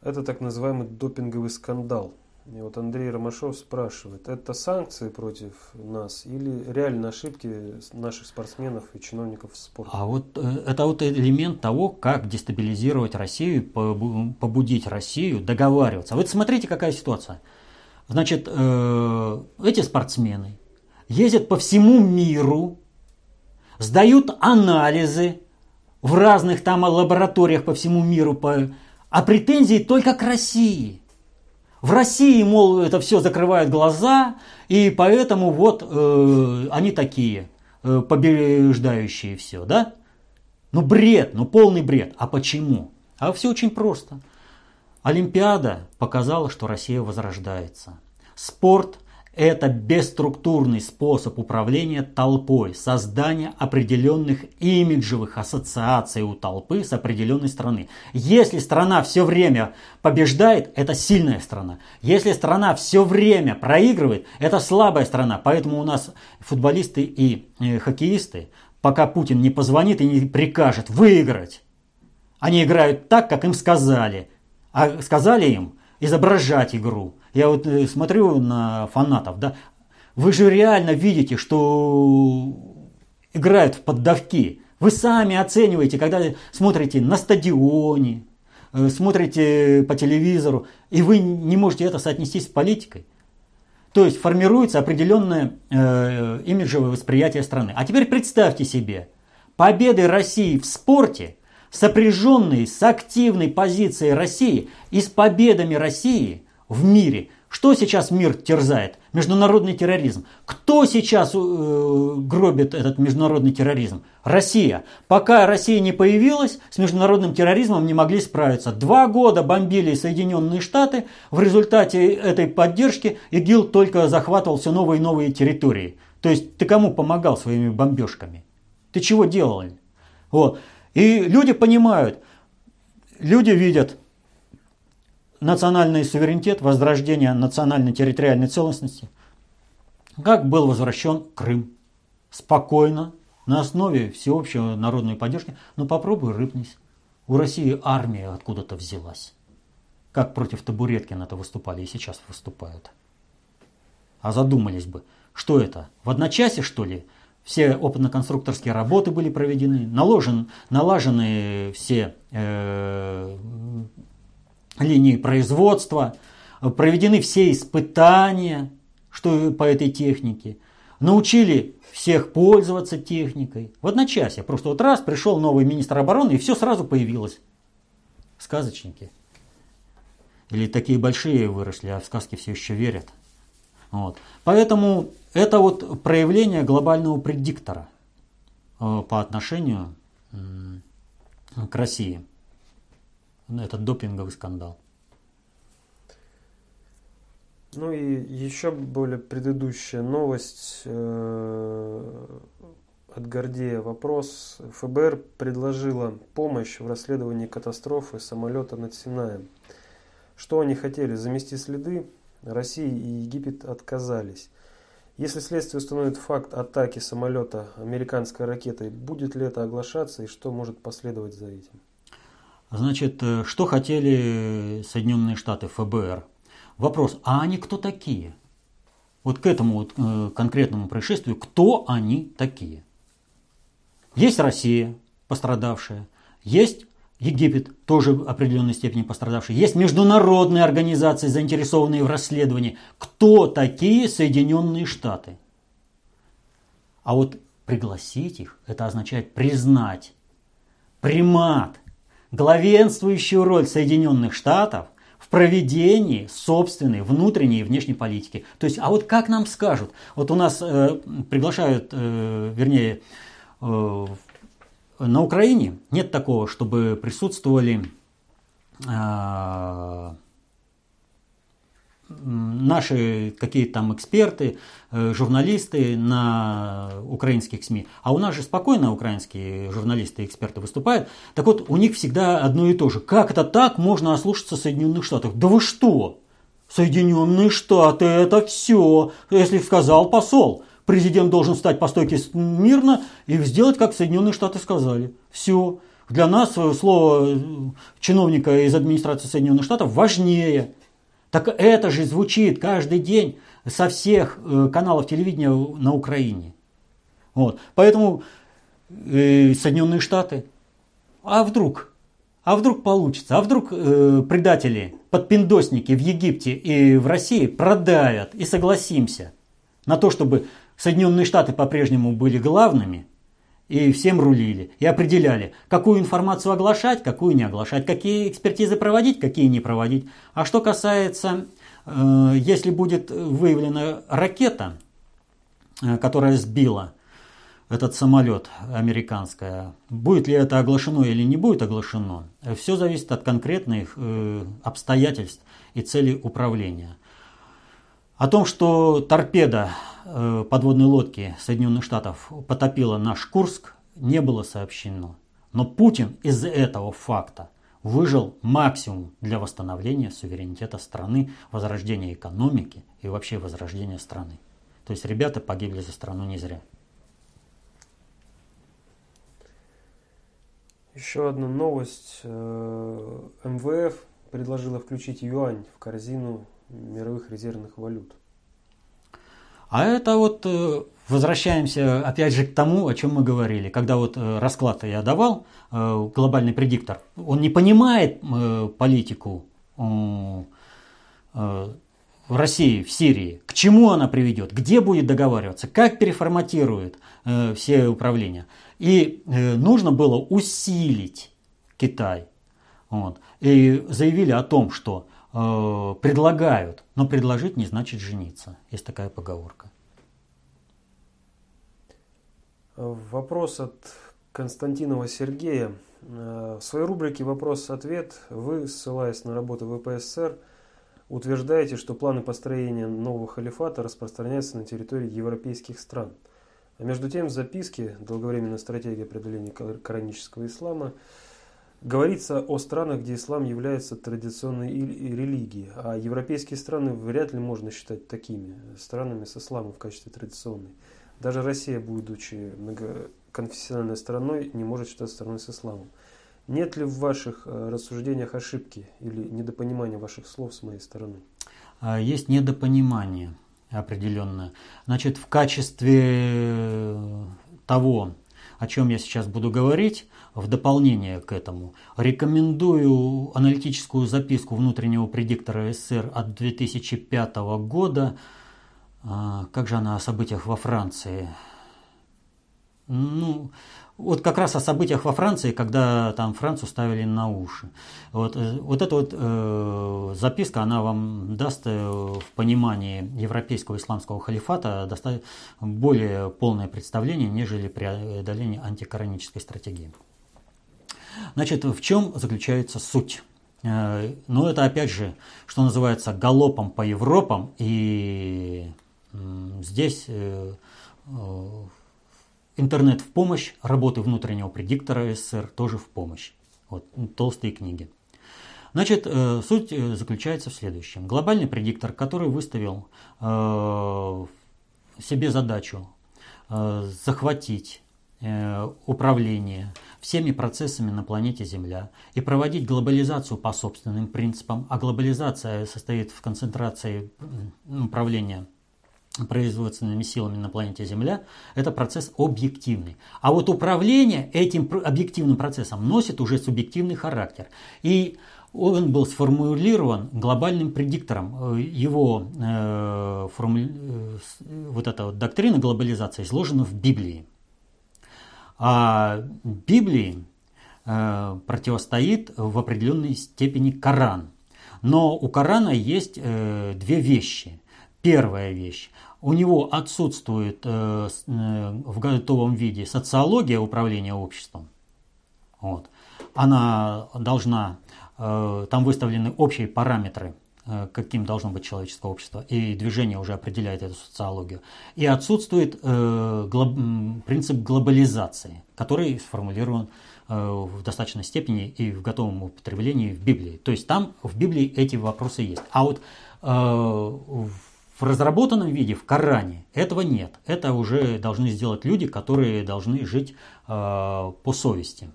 это так называемый допинговый скандал. И вот Андрей Ромашов спрашивает, это санкции против нас или реально ошибки наших спортсменов и чиновников спорта? А вот э, это вот элемент того, как дестабилизировать Россию, побудить Россию договариваться. Вот смотрите, какая ситуация. Значит, э, эти спортсмены ездят по всему миру, сдают анализы в разных там лабораториях по всему миру, по... а претензии только к России. В России, мол, это все закрывает глаза, и поэтому вот э, они такие, э, побеждающие все, да? Ну бред, ну полный бред. А почему? А все очень просто. Олимпиада показала, что Россия возрождается. Спорт – это бесструктурный способ управления толпой, создания определенных имиджевых ассоциаций у толпы с определенной страны. Если страна все время побеждает, это сильная страна. Если страна все время проигрывает, это слабая страна. Поэтому у нас футболисты и э, хоккеисты, пока Путин не позвонит и не прикажет выиграть, они играют так, как им сказали. А сказали им изображать игру – я вот э, смотрю на фанатов, да, вы же реально видите, что играют в поддавки. Вы сами оцениваете, когда смотрите на стадионе, э, смотрите по телевизору, и вы не можете это соотнести с политикой. То есть формируется определенное э, имиджевое восприятие страны. А теперь представьте себе, победы России в спорте, сопряженные с активной позицией России и с победами России – в мире. Что сейчас мир терзает? Международный терроризм. Кто сейчас э, гробит этот международный терроризм? Россия. Пока Россия не появилась, с международным терроризмом не могли справиться. Два года бомбили Соединенные Штаты. В результате этой поддержки ИГИЛ только захватывал все новые и новые территории. То есть ты кому помогал своими бомбежками? Ты чего делал? Вот. И люди понимают, люди видят, национальный суверенитет, возрождение национальной территориальной целостности, как был возвращен Крым. Спокойно, на основе всеобщего народной поддержки, но попробуй рыпнись. У России армия откуда-то взялась. Как против Табуреткина-то выступали и сейчас выступают. А задумались бы, что это, в одночасье что ли? Все опытно-конструкторские работы были проведены, наложен, налажены все э, линии производства, проведены все испытания что по этой технике, научили всех пользоваться техникой. В одночасье. Просто вот раз пришел новый министр обороны, и все сразу появилось. Сказочники. Или такие большие выросли, а в сказки все еще верят. Вот. Поэтому это вот проявление глобального предиктора э, по отношению к России этот допинговый скандал. Ну и еще более предыдущая новость э, от Гордея. Вопрос. ФБР предложила помощь в расследовании катастрофы самолета над Синаем. Что они хотели? Замести следы? Россия и Египет отказались. Если следствие установит факт атаки самолета американской ракетой, будет ли это оглашаться и что может последовать за этим? Значит, э, что хотели Соединенные Штаты, ФБР? Вопрос, а они кто такие? Вот к этому вот, э, конкретному происшествию, кто они такие? Есть Россия, пострадавшая, есть Египет, тоже в определенной степени пострадавший. Есть международные организации, заинтересованные в расследовании. Кто такие Соединенные Штаты? А вот пригласить их, это означает признать примат главенствующую роль Соединенных Штатов в проведении собственной внутренней и внешней политики. То есть, а вот как нам скажут? Вот у нас э, приглашают, э, вернее, э, на Украине нет такого, чтобы присутствовали э, наши какие-то там эксперты, э, журналисты на украинских СМИ. А у нас же спокойно украинские журналисты и эксперты выступают. Так вот, у них всегда одно и то же. Как это так можно ослушаться Соединенных Штатов? Да вы что? Соединенные Штаты это все, если сказал посол. Президент должен стать по стойке мирно и сделать, как Соединенные Штаты сказали. Все. Для нас слово э, чиновника из администрации Соединенных Штатов важнее. Так это же звучит каждый день со всех э, каналов телевидения на Украине. Вот. Поэтому э, Соединенные Штаты. А вдруг? А вдруг получится? А вдруг э, предатели, подпиндосники в Египте и в России продавят и согласимся на то, чтобы Соединенные Штаты по-прежнему были главными и всем рулили, и определяли, какую информацию оглашать, какую не оглашать, какие экспертизы проводить, какие не проводить. А что касается, э, если будет выявлена ракета, э, которая сбила этот самолет американская, будет ли это оглашено или не будет оглашено, все зависит от конкретных э, обстоятельств и целей управления. О том, что торпеда э, подводной лодки Соединенных Штатов потопила наш Курск, не было сообщено. Но Путин из-за этого факта выжил максимум для восстановления суверенитета страны, возрождения экономики и вообще возрождения страны. То есть ребята погибли за страну не зря. Еще одна новость. Э, МВФ предложила включить юань в корзину мировых резервных валют. А это вот э, возвращаемся опять же к тому, о чем мы говорили. Когда вот э, расклад я давал, э, глобальный предиктор, он не понимает политику в России, в Сирии, к чему она приведет, где будет договариваться, как переформатирует все управления. И нужно было усилить Китай. Вот. И заявили о том, что Э, предлагают, но предложить не значит жениться. Есть такая поговорка. Вопрос от Константинова Сергея. Э, в своей рубрике «Вопрос-ответ» вы, ссылаясь на работу ВПСР, утверждаете, что планы построения нового халифата распространяются на территории европейских стран. А между тем в записке «Долговременная стратегия преодоления коранического ислама» Говорится о странах, где ислам является традиционной религией, а европейские страны вряд ли можно считать такими странами с исламом в качестве традиционной. Даже Россия, будучи многоконфессиональной страной, не может считаться страной с исламом. Нет ли в ваших э, рассуждениях ошибки или недопонимания ваших слов с моей стороны? А, есть недопонимание определенное. Значит, в качестве того, о чем я сейчас буду говорить, в дополнение к этому, рекомендую аналитическую записку внутреннего предиктора СССР от 2005 года. А, как же она о событиях во Франции? Ну, вот как раз о событиях во Франции, когда там Францию ставили на уши. Вот, э, вот эта вот э, записка, она вам даст э, в понимании европейского исламского халифата более полное представление, нежели преодоление антикоранической стратегии. Значит, в чем заключается суть? Э, ну, это опять же, что называется, галопом по Европам. И здесь э, э, интернет в помощь, работы внутреннего предиктора СССР тоже в помощь. Вот, толстые книги. Значит, суть заключается в следующем. Глобальный предиктор, который выставил себе задачу захватить управление всеми процессами на планете Земля и проводить глобализацию по собственным принципам, а глобализация состоит в концентрации управления производственными силами на планете Земля, это процесс объективный. А вот управление этим объективным процессом носит уже субъективный характер. И он был сформулирован глобальным предиктором. Его э, форму, э, вот эта вот доктрина глобализации изложена в Библии. А Библии э, противостоит в определенной степени Коран. Но у Корана есть э, две вещи. Первая вещь. У него отсутствует э, в готовом виде социология управления обществом. Вот. Она должна, там выставлены общие параметры э, каким должно быть человеческое общество, и движение уже определяет эту социологию. И отсутствует э, принцип глобализации, который сформулирован э, в достаточной степени и в готовом употреблении в Библии. То есть там в Библии эти вопросы есть. А вот э, в разработанном виде, в Коране, этого нет. Это уже должны сделать люди, которые должны жить э, по совести.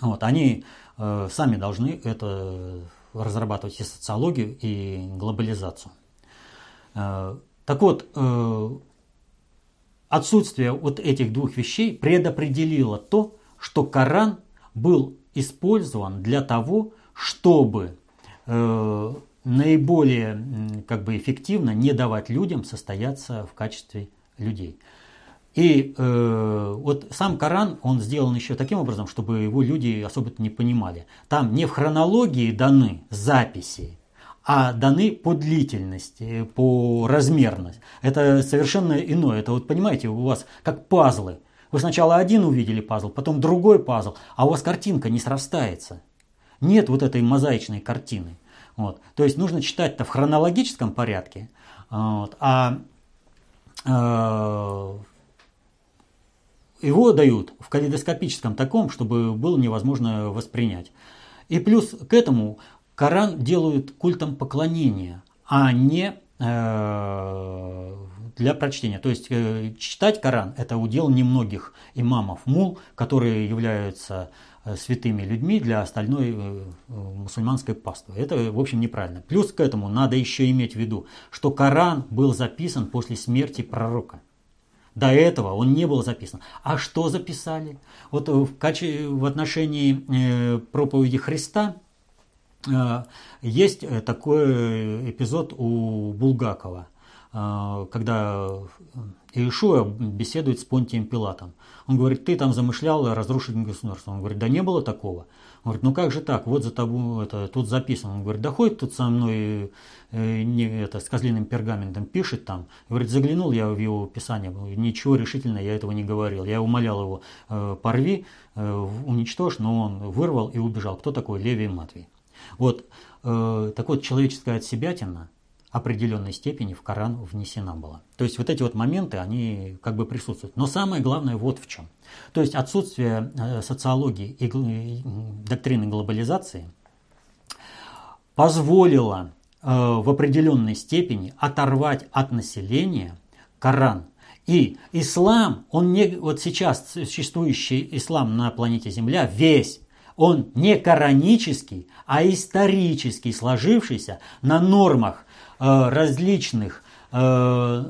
Вот, они э, сами должны это разрабатывать и социологию, и глобализацию. Э, так вот, э, отсутствие вот этих двух вещей предопределило то, что Коран был использован для того, чтобы э, наиболее как бы эффективно не давать людям состояться в качестве людей. И э, вот сам Коран, он сделан еще таким образом, чтобы его люди особо не понимали. Там не в хронологии даны записи, а даны по длительности, по размерности. Это совершенно иное. Это вот понимаете, у вас как пазлы. Вы сначала один увидели пазл, потом другой пазл, а у вас картинка не срастается. Нет вот этой мозаичной картины. Вот. То есть нужно читать-то в хронологическом порядке, вот, а э, его дают в калейдоскопическом таком, чтобы было невозможно воспринять. И плюс к этому Коран делают культом поклонения, а не э, для прочтения. То есть э, читать Коран – это удел немногих имамов мул, которые являются святыми людьми для остальной э, мусульманской паствы. Это, в общем, неправильно. Плюс к этому надо еще иметь в виду, что Коран был записан после смерти пророка. До этого он не был записан. А что записали? Вот в, каче... в отношении э, проповеди Христа э, есть такой эпизод у Булгакова, э, когда Иешуа беседует с Понтием Пилатом. Он говорит, ты там замышлял разрушить государство. Он говорит, да не было такого. Он говорит, ну как же так, вот за тобой, это, тут записано. Он говорит, да ходит тут со мной э, не, это, с козлиным пергаментом, пишет там. Говорит, заглянул я в его писание, ничего решительно я этого не говорил. Я умолял его, э, порви, э, уничтожь, но он вырвал и убежал. Кто такой Левий Матвей? Вот, э, так вот, человеческая отсебятина – определенной степени в Коран внесена была. То есть вот эти вот моменты, они как бы присутствуют. Но самое главное вот в чем. То есть отсутствие э, социологии и доктрины глобализации позволило э, в определенной степени оторвать от населения Коран. И ислам, он не, вот сейчас существующий ислам на планете Земля, весь он не коранический, а исторический, сложившийся на нормах Э, различных, э,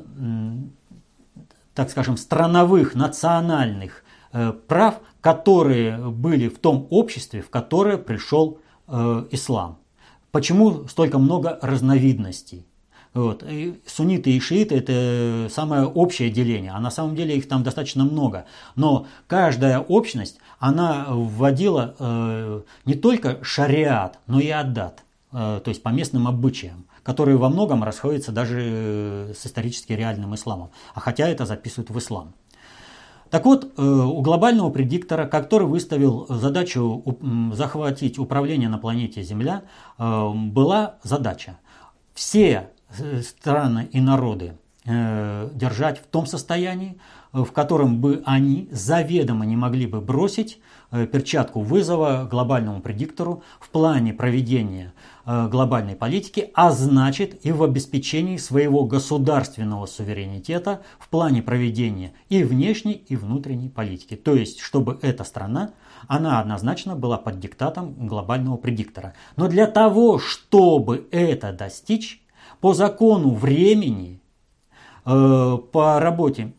так скажем, страновых, национальных э, прав, которые были в том обществе, в которое пришел ислам. Почему столько много разновидностей? Вот. И сунниты и шииты – это самое общее деление, а на самом деле их там достаточно много. Но каждая общность, она вводила э, не только шариат, но и аддат, э, то есть по местным обычаям которые во многом расходятся даже э, с исторически реальным исламом, а хотя это записывают в ислам. Так вот, э, у глобального предиктора, который выставил задачу захватить управление на планете Земля, э, была задача все страны и народы держать в том состоянии, в котором бы они заведомо не могли бы бросить перчатку вызова глобальному предиктору в плане проведения глобальной политики, а значит и в обеспечении своего государственного суверенитета в плане проведения и внешней, и внутренней политики. То есть, чтобы эта страна, она однозначно была под диктатом глобального предиктора. Но для того, чтобы это достичь, по закону времени, э, по работе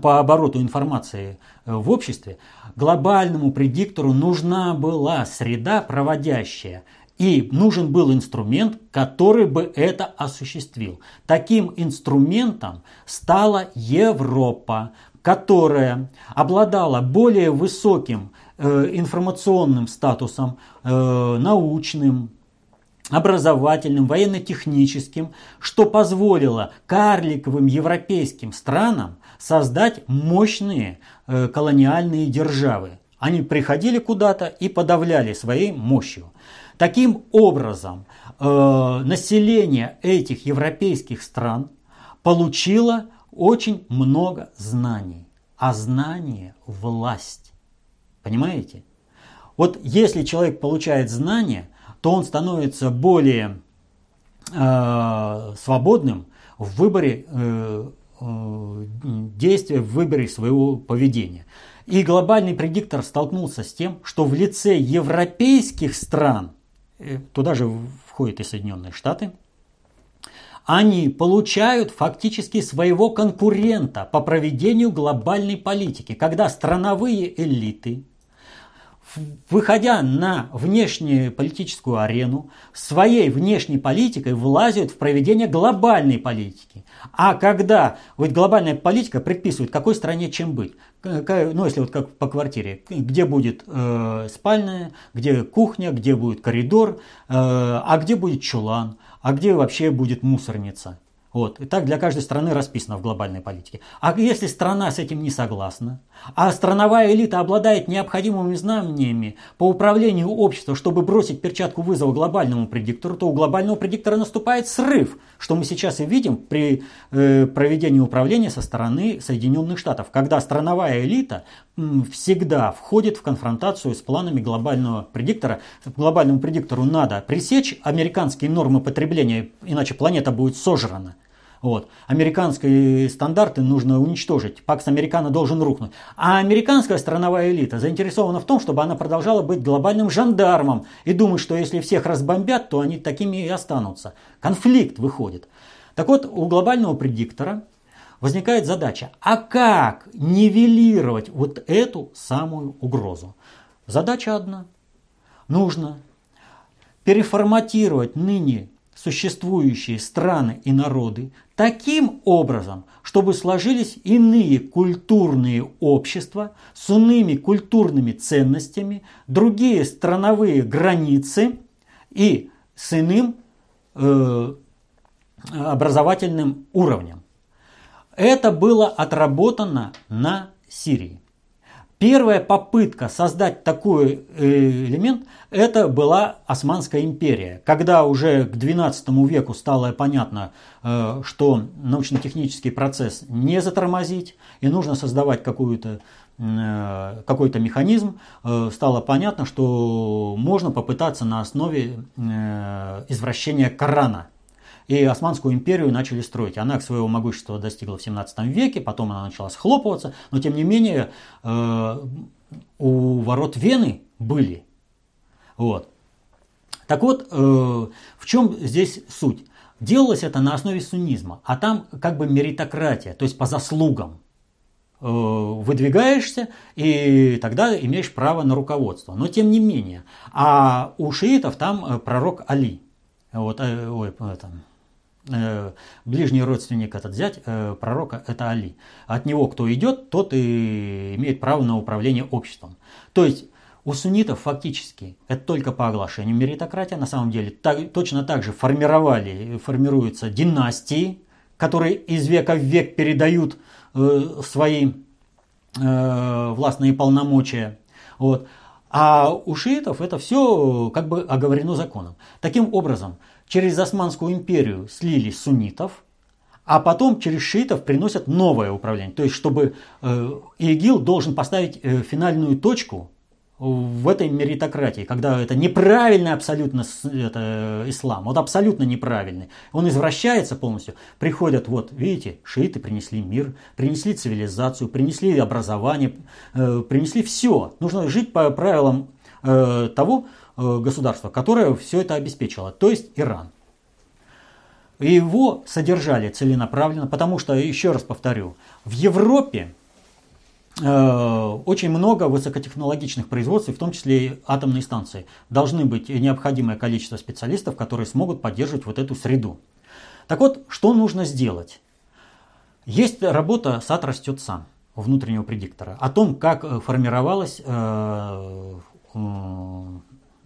по обороту информации э, в обществе, глобальному предиктору нужна была среда, проводящая и нужен был инструмент, который бы это осуществил. Таким инструментом стала Европа, которая обладала более высоким э, информационным статусом, э, научным, образовательным, военно-техническим, что позволило карликовым европейским странам создать мощные э, колониальные державы. Они приходили куда-то и подавляли своей мощью. Таким образом, э, население этих европейских стран получило очень много знаний. А знание – власть. Понимаете? Вот если человек получает знания, то он становится более э, свободным в выборе э, э, действия, в выборе своего поведения. И глобальный предиктор столкнулся с тем, что в лице европейских стран, туда же входят и Соединенные Штаты, они получают фактически своего конкурента по проведению глобальной политики, когда страновые элиты выходя на внешнюю политическую арену, своей внешней политикой влазят в проведение глобальной политики. А когда вот глобальная политика предписывает, какой стране чем быть, ну если вот как по квартире, где будет э, спальная, где кухня, где будет коридор, э, а где будет чулан, а где вообще будет мусорница. Вот. И так для каждой страны расписано в глобальной политике. А если страна с этим не согласна, а страновая элита обладает необходимыми знаниями по управлению обществом, чтобы бросить перчатку вызова глобальному предиктору, то у глобального предиктора наступает срыв, что мы сейчас и видим при э, проведении управления со стороны Соединенных Штатов, когда страновая элита всегда входит в конфронтацию с планами глобального предиктора. Глобальному предиктору надо пресечь американские нормы потребления, иначе планета будет сожрана. Вот. Американские стандарты нужно уничтожить. Пакс Американо должен рухнуть. А американская страновая элита заинтересована в том, чтобы она продолжала быть глобальным жандармом и думает, что если всех разбомбят, то они такими и останутся. Конфликт выходит. Так вот, у глобального предиктора возникает задача, а как нивелировать вот эту самую угрозу? Задача одна. Нужно переформатировать ныне существующие страны и народы таким образом, чтобы сложились иные культурные общества с иными культурными ценностями, другие страновые границы и с иным э, образовательным уровнем. Это было отработано на Сирии. Первая попытка создать такой э, элемент – это была Османская империя. Когда уже к XII веку стало понятно, э, что научно-технический процесс не затормозить, и нужно создавать какую-то э, какой-то механизм, стало понятно, что можно попытаться на основе извращения Корана – и Османскую империю начали строить. Она к своего могущества достигла в 17 веке, потом она начала схлопываться, но тем не менее э, у ворот Вены были. Вот. Так вот, э, в чем здесь суть? Делалось это на основе суннизма, а там как бы меритократия, то есть по заслугам э, выдвигаешься, и тогда имеешь право на руководство. Но тем не менее. А у шиитов там пророк Али. Вот, ой, Э, ближний родственник этот зять э, пророка это Али. От него кто идет, тот и имеет право на управление обществом. То есть у суннитов фактически это только по оглашению меритократия. На самом деле так, точно так же формировали, формируются династии, которые из века в век передают э, свои э, властные полномочия. Вот. А у шиитов это все как бы оговорено законом. Таким образом, через Османскую империю слили суннитов, а потом через шиитов приносят новое управление. То есть, чтобы э, ИГИЛ должен поставить э, финальную точку в этой меритократии, когда это неправильный абсолютно это, ислам, вот абсолютно неправильный. Он извращается полностью. Приходят, вот, видите, шииты принесли мир, принесли цивилизацию, принесли образование, э, принесли все. Нужно жить по правилам э, того, Э, государства, которое все это обеспечило, то есть Иран. И его содержали целенаправленно, потому что, еще раз повторю, в Европе очень много высокотехнологичных производств, в том числе и атомные станции. Должны быть необходимое количество специалистов, которые смогут поддерживать вот эту среду. Так вот, что нужно сделать? Есть работа «Сад растет сам» внутреннего предиктора о том, как э, формировалась э,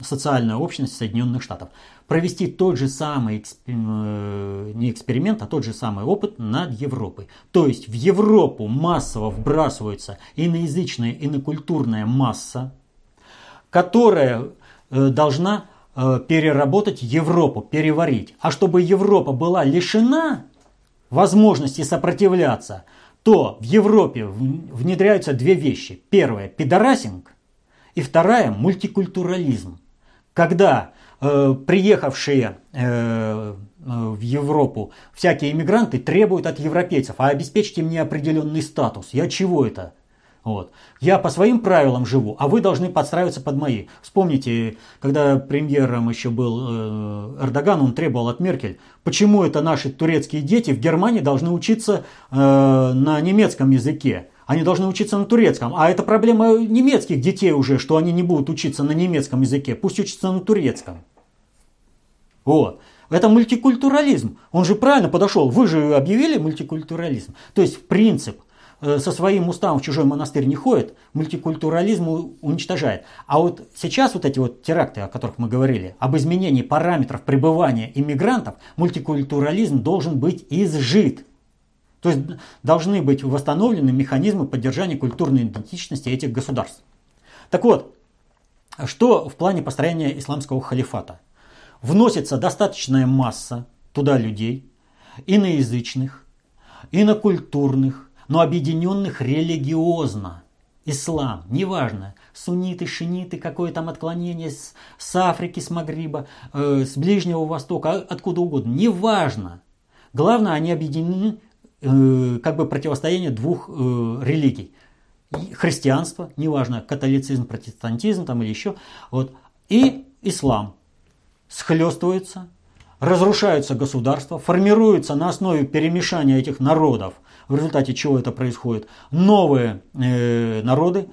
социальная общность Соединенных Штатов. Провести тот же самый, э, не эксперимент, а тот же самый опыт над Европой. То есть в Европу массово вбрасывается иноязычная, инокультурная масса, которая э, должна э, переработать Европу, переварить. А чтобы Европа была лишена возможности сопротивляться, то в Европе внедряются две вещи. Первое – пидорасинг, и вторая – мультикультурализм. Когда приехавшие э, в Европу всякие иммигранты требуют от европейцев, а обеспечьте мне определенный статус. Я чего это? Вот. Я по своим правилам живу, а вы должны подстраиваться под мои. Вспомните, когда премьером еще был э, Эрдоган, он требовал от Меркель, почему это наши турецкие дети в Германии должны учиться э, на немецком языке. Они должны учиться на турецком. А это проблема немецких детей уже, что они не будут учиться на немецком языке. Пусть учатся на турецком. Вот. Это мультикультурализм. Он же правильно подошел. Вы же объявили мультикультурализм. То есть принцип Э, со своим уставом в чужой монастырь не ходит, мультикультурализм уничтожает. А вот сейчас вот эти вот теракты, о которых мы говорили, об изменении параметров пребывания иммигрантов, мультикультурализм должен быть изжит. То есть должны быть восстановлены механизмы поддержания культурной идентичности этих государств. Так вот, что в плане построения исламского халифата? Вносится достаточная масса туда людей, иноязычных, инокультурных, но объединенных религиозно. Ислам, неважно, сунниты, шиниты, какое там отклонение с, с Африки, с Магриба, э, с Ближнего Востока, а, откуда угодно, неважно. Главное, они объединены э, как бы противостояние двух э, религий. Христианство, неважно, католицизм, протестантизм там или еще, вот, и ислам схлестываются, разрушаются государства, формируются на основе перемешания этих народов – в результате чего это происходит, новые э, народы,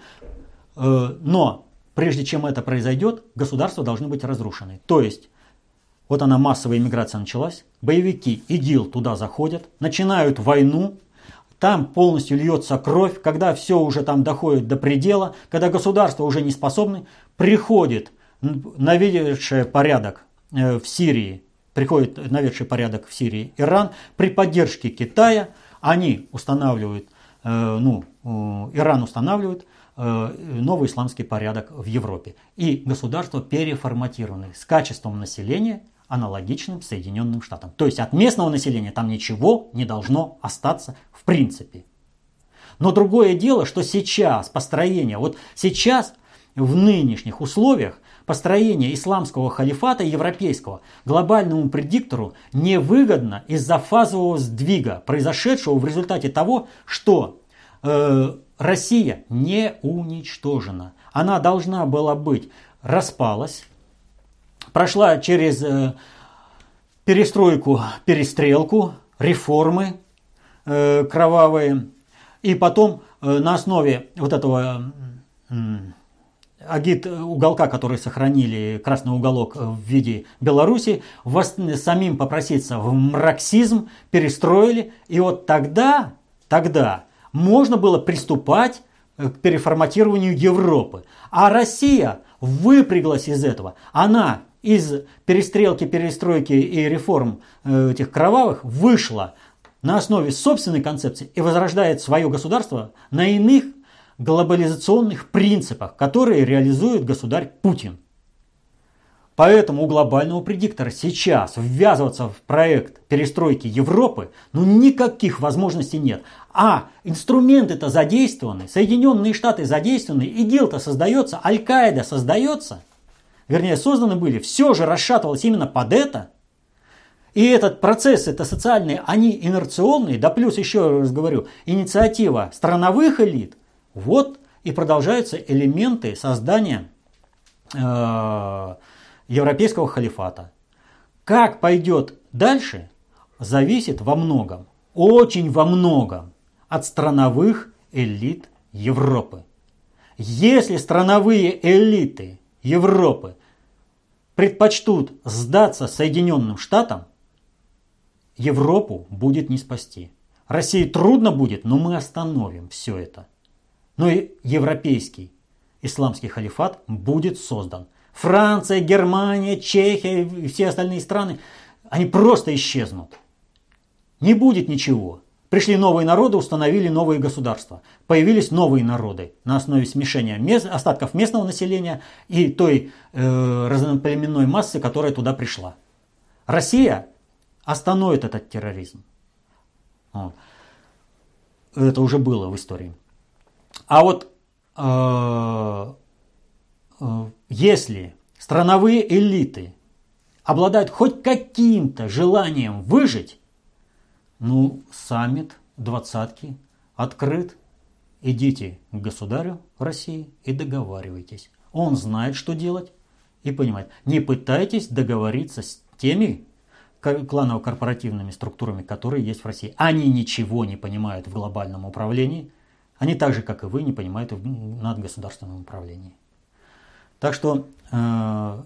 э, но прежде чем это произойдет, государства должны быть разрушены. То есть, вот она массовая иммиграция началась, боевики ИГИЛ туда заходят, начинают войну, там полностью льется кровь, когда все уже там доходит до предела, когда государства уже не способны, приходит наведший порядок э, в Сирии, приходит наведший порядок в Сирии Иран при поддержке Китая – они устанавливают, э, ну, Иран устанавливает э, новый исламский порядок в Европе. И государства переформатированы с качеством населения, аналогичным Соединенным Штатам. То есть от местного населения там ничего не должно остаться в принципе. Но другое дело, что сейчас построение, вот сейчас в нынешних условиях построение исламского халифата европейского глобальному предиктору невыгодно из-за фазового сдвига, произошедшего в результате того, что э, Россия не уничтожена. Она должна была быть, распалась, прошла через э, перестройку, перестрелку, реформы э, кровавые, и потом э, на основе вот этого агит уголка, который сохранили красный уголок в виде Беларуси, вас, самим попроситься в марксизм, перестроили, и вот тогда, тогда можно было приступать к переформатированию Европы. А Россия выпряглась из этого. Она из перестрелки, перестройки и реформ э, этих кровавых вышла на основе собственной концепции и возрождает свое государство на иных глобализационных принципах, которые реализует государь Путин. Поэтому у глобального предиктора сейчас ввязываться в проект перестройки Европы ну никаких возможностей нет. А инструменты-то задействованы, Соединенные Штаты задействованы, ИГИЛ-то создается, Аль-Каида создается. Вернее, созданы были, все же расшатывалось именно под это. И этот процесс, это социальные, они инерционные, да плюс еще раз говорю, инициатива страновых элит – вот и продолжаются элементы создания э, европейского халифата. Как пойдет дальше, зависит во многом, очень во многом от страновых элит Европы. Если страновые элиты Европы предпочтут сдаться Соединенным Штатам, Европу будет не спасти. России трудно будет, но мы остановим все это но и европейский исламский халифат будет создан. Франция, Германия, Чехия и все остальные страны, они просто исчезнут. Не будет ничего. Пришли новые народы, установили новые государства. Появились новые народы на основе смешения мест, остатков местного населения и той э, разноплеменной массы, которая туда пришла. Россия остановит этот терроризм. Вот. Это уже было в истории. А вот э, э, если страновые элиты обладают хоть каким-то желанием выжить, ну, саммит двадцатки открыт. Идите к государю России и договаривайтесь. Он знает, что делать и понимает. Не пытайтесь договориться с теми кланово-корпоративными структурами, которые есть в России. Они ничего не понимают в глобальном управлении. Они так же, как и вы, не понимают в надгосударственном управлении. Так что э,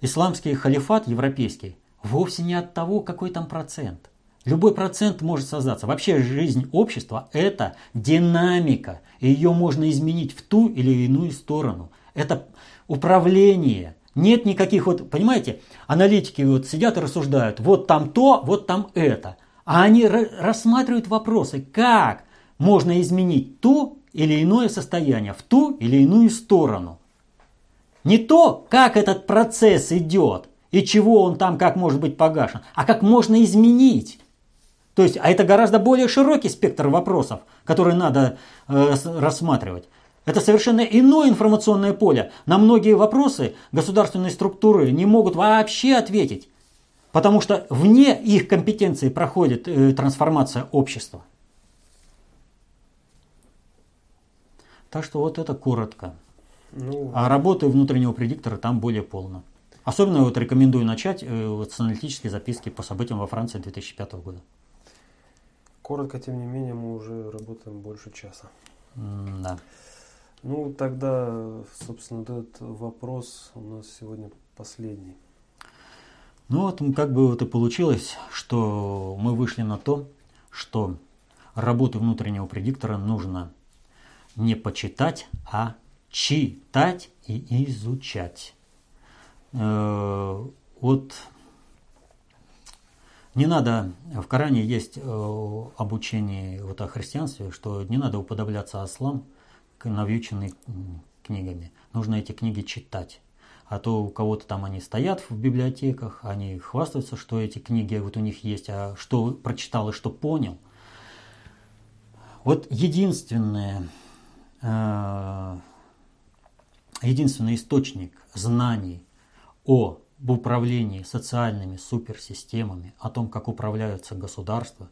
исламский халифат европейский вовсе не от того, какой там процент. Любой процент может создаться. Вообще жизнь общества – это динамика. И ее можно изменить в ту или иную сторону. Это управление. Нет никаких вот, понимаете, аналитики вот сидят и рассуждают, вот там то, вот там это. А они рассматривают вопросы, как можно изменить то или иное состояние в ту или иную сторону. Не то, как этот процесс идет и чего он там как может быть погашен, а как можно изменить. То есть, а это гораздо более широкий спектр вопросов, которые надо э, рассматривать. Это совершенно иное информационное поле. На многие вопросы государственные структуры не могут вообще ответить, потому что вне их компетенции проходит э, трансформация общества. Так что вот это коротко. Ну, а работы внутреннего предиктора там более полно. Особенно вот рекомендую начать э, вот с аналитической записки по событиям во Франции 2005 года. Коротко, тем не менее, мы уже работаем больше часа. Mm, да. Ну, тогда, собственно, этот вопрос у нас сегодня последний. Ну вот как бы вот и получилось, что мы вышли на то, что работу внутреннего предиктора нужно не почитать, а читать и изучать. Э, вот не надо, в Коране есть э, обучение вот о христианстве, что не надо уподобляться ослам, навьюченные книгами. Нужно эти книги читать. А то у кого-то там они стоят в библиотеках, они хвастаются, что эти книги вот у них есть, а что прочитал и что понял. Вот единственное, э, единственный источник знаний о об управлении социальными суперсистемами, о том, как управляются государства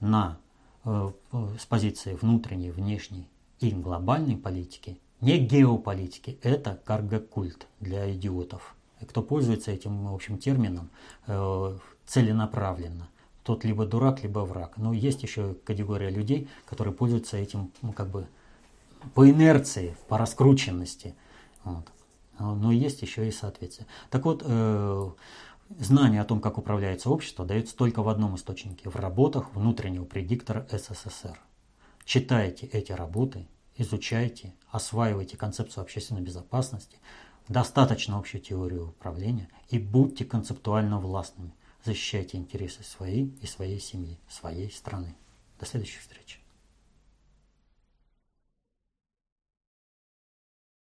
на, э, с позиции внутренней, внешней и глобальной политики, не геополитики, это каргокульт для идиотов. И кто пользуется этим, в общем, термином э, целенаправленно, тот либо дурак, либо враг. Но есть еще категория людей, которые пользуются этим ну, как бы по инерции, по раскрученности. Вот. Но есть еще и соответствие. Так вот, э, знание о том, как управляется общество, дается только в одном источнике – в работах внутреннего предиктора СССР. Читайте эти работы, изучайте, осваивайте концепцию общественной безопасности, достаточно общую теорию управления и будьте концептуально властными. Защищайте интересы своей и своей семьи, своей страны. До следующих встреч.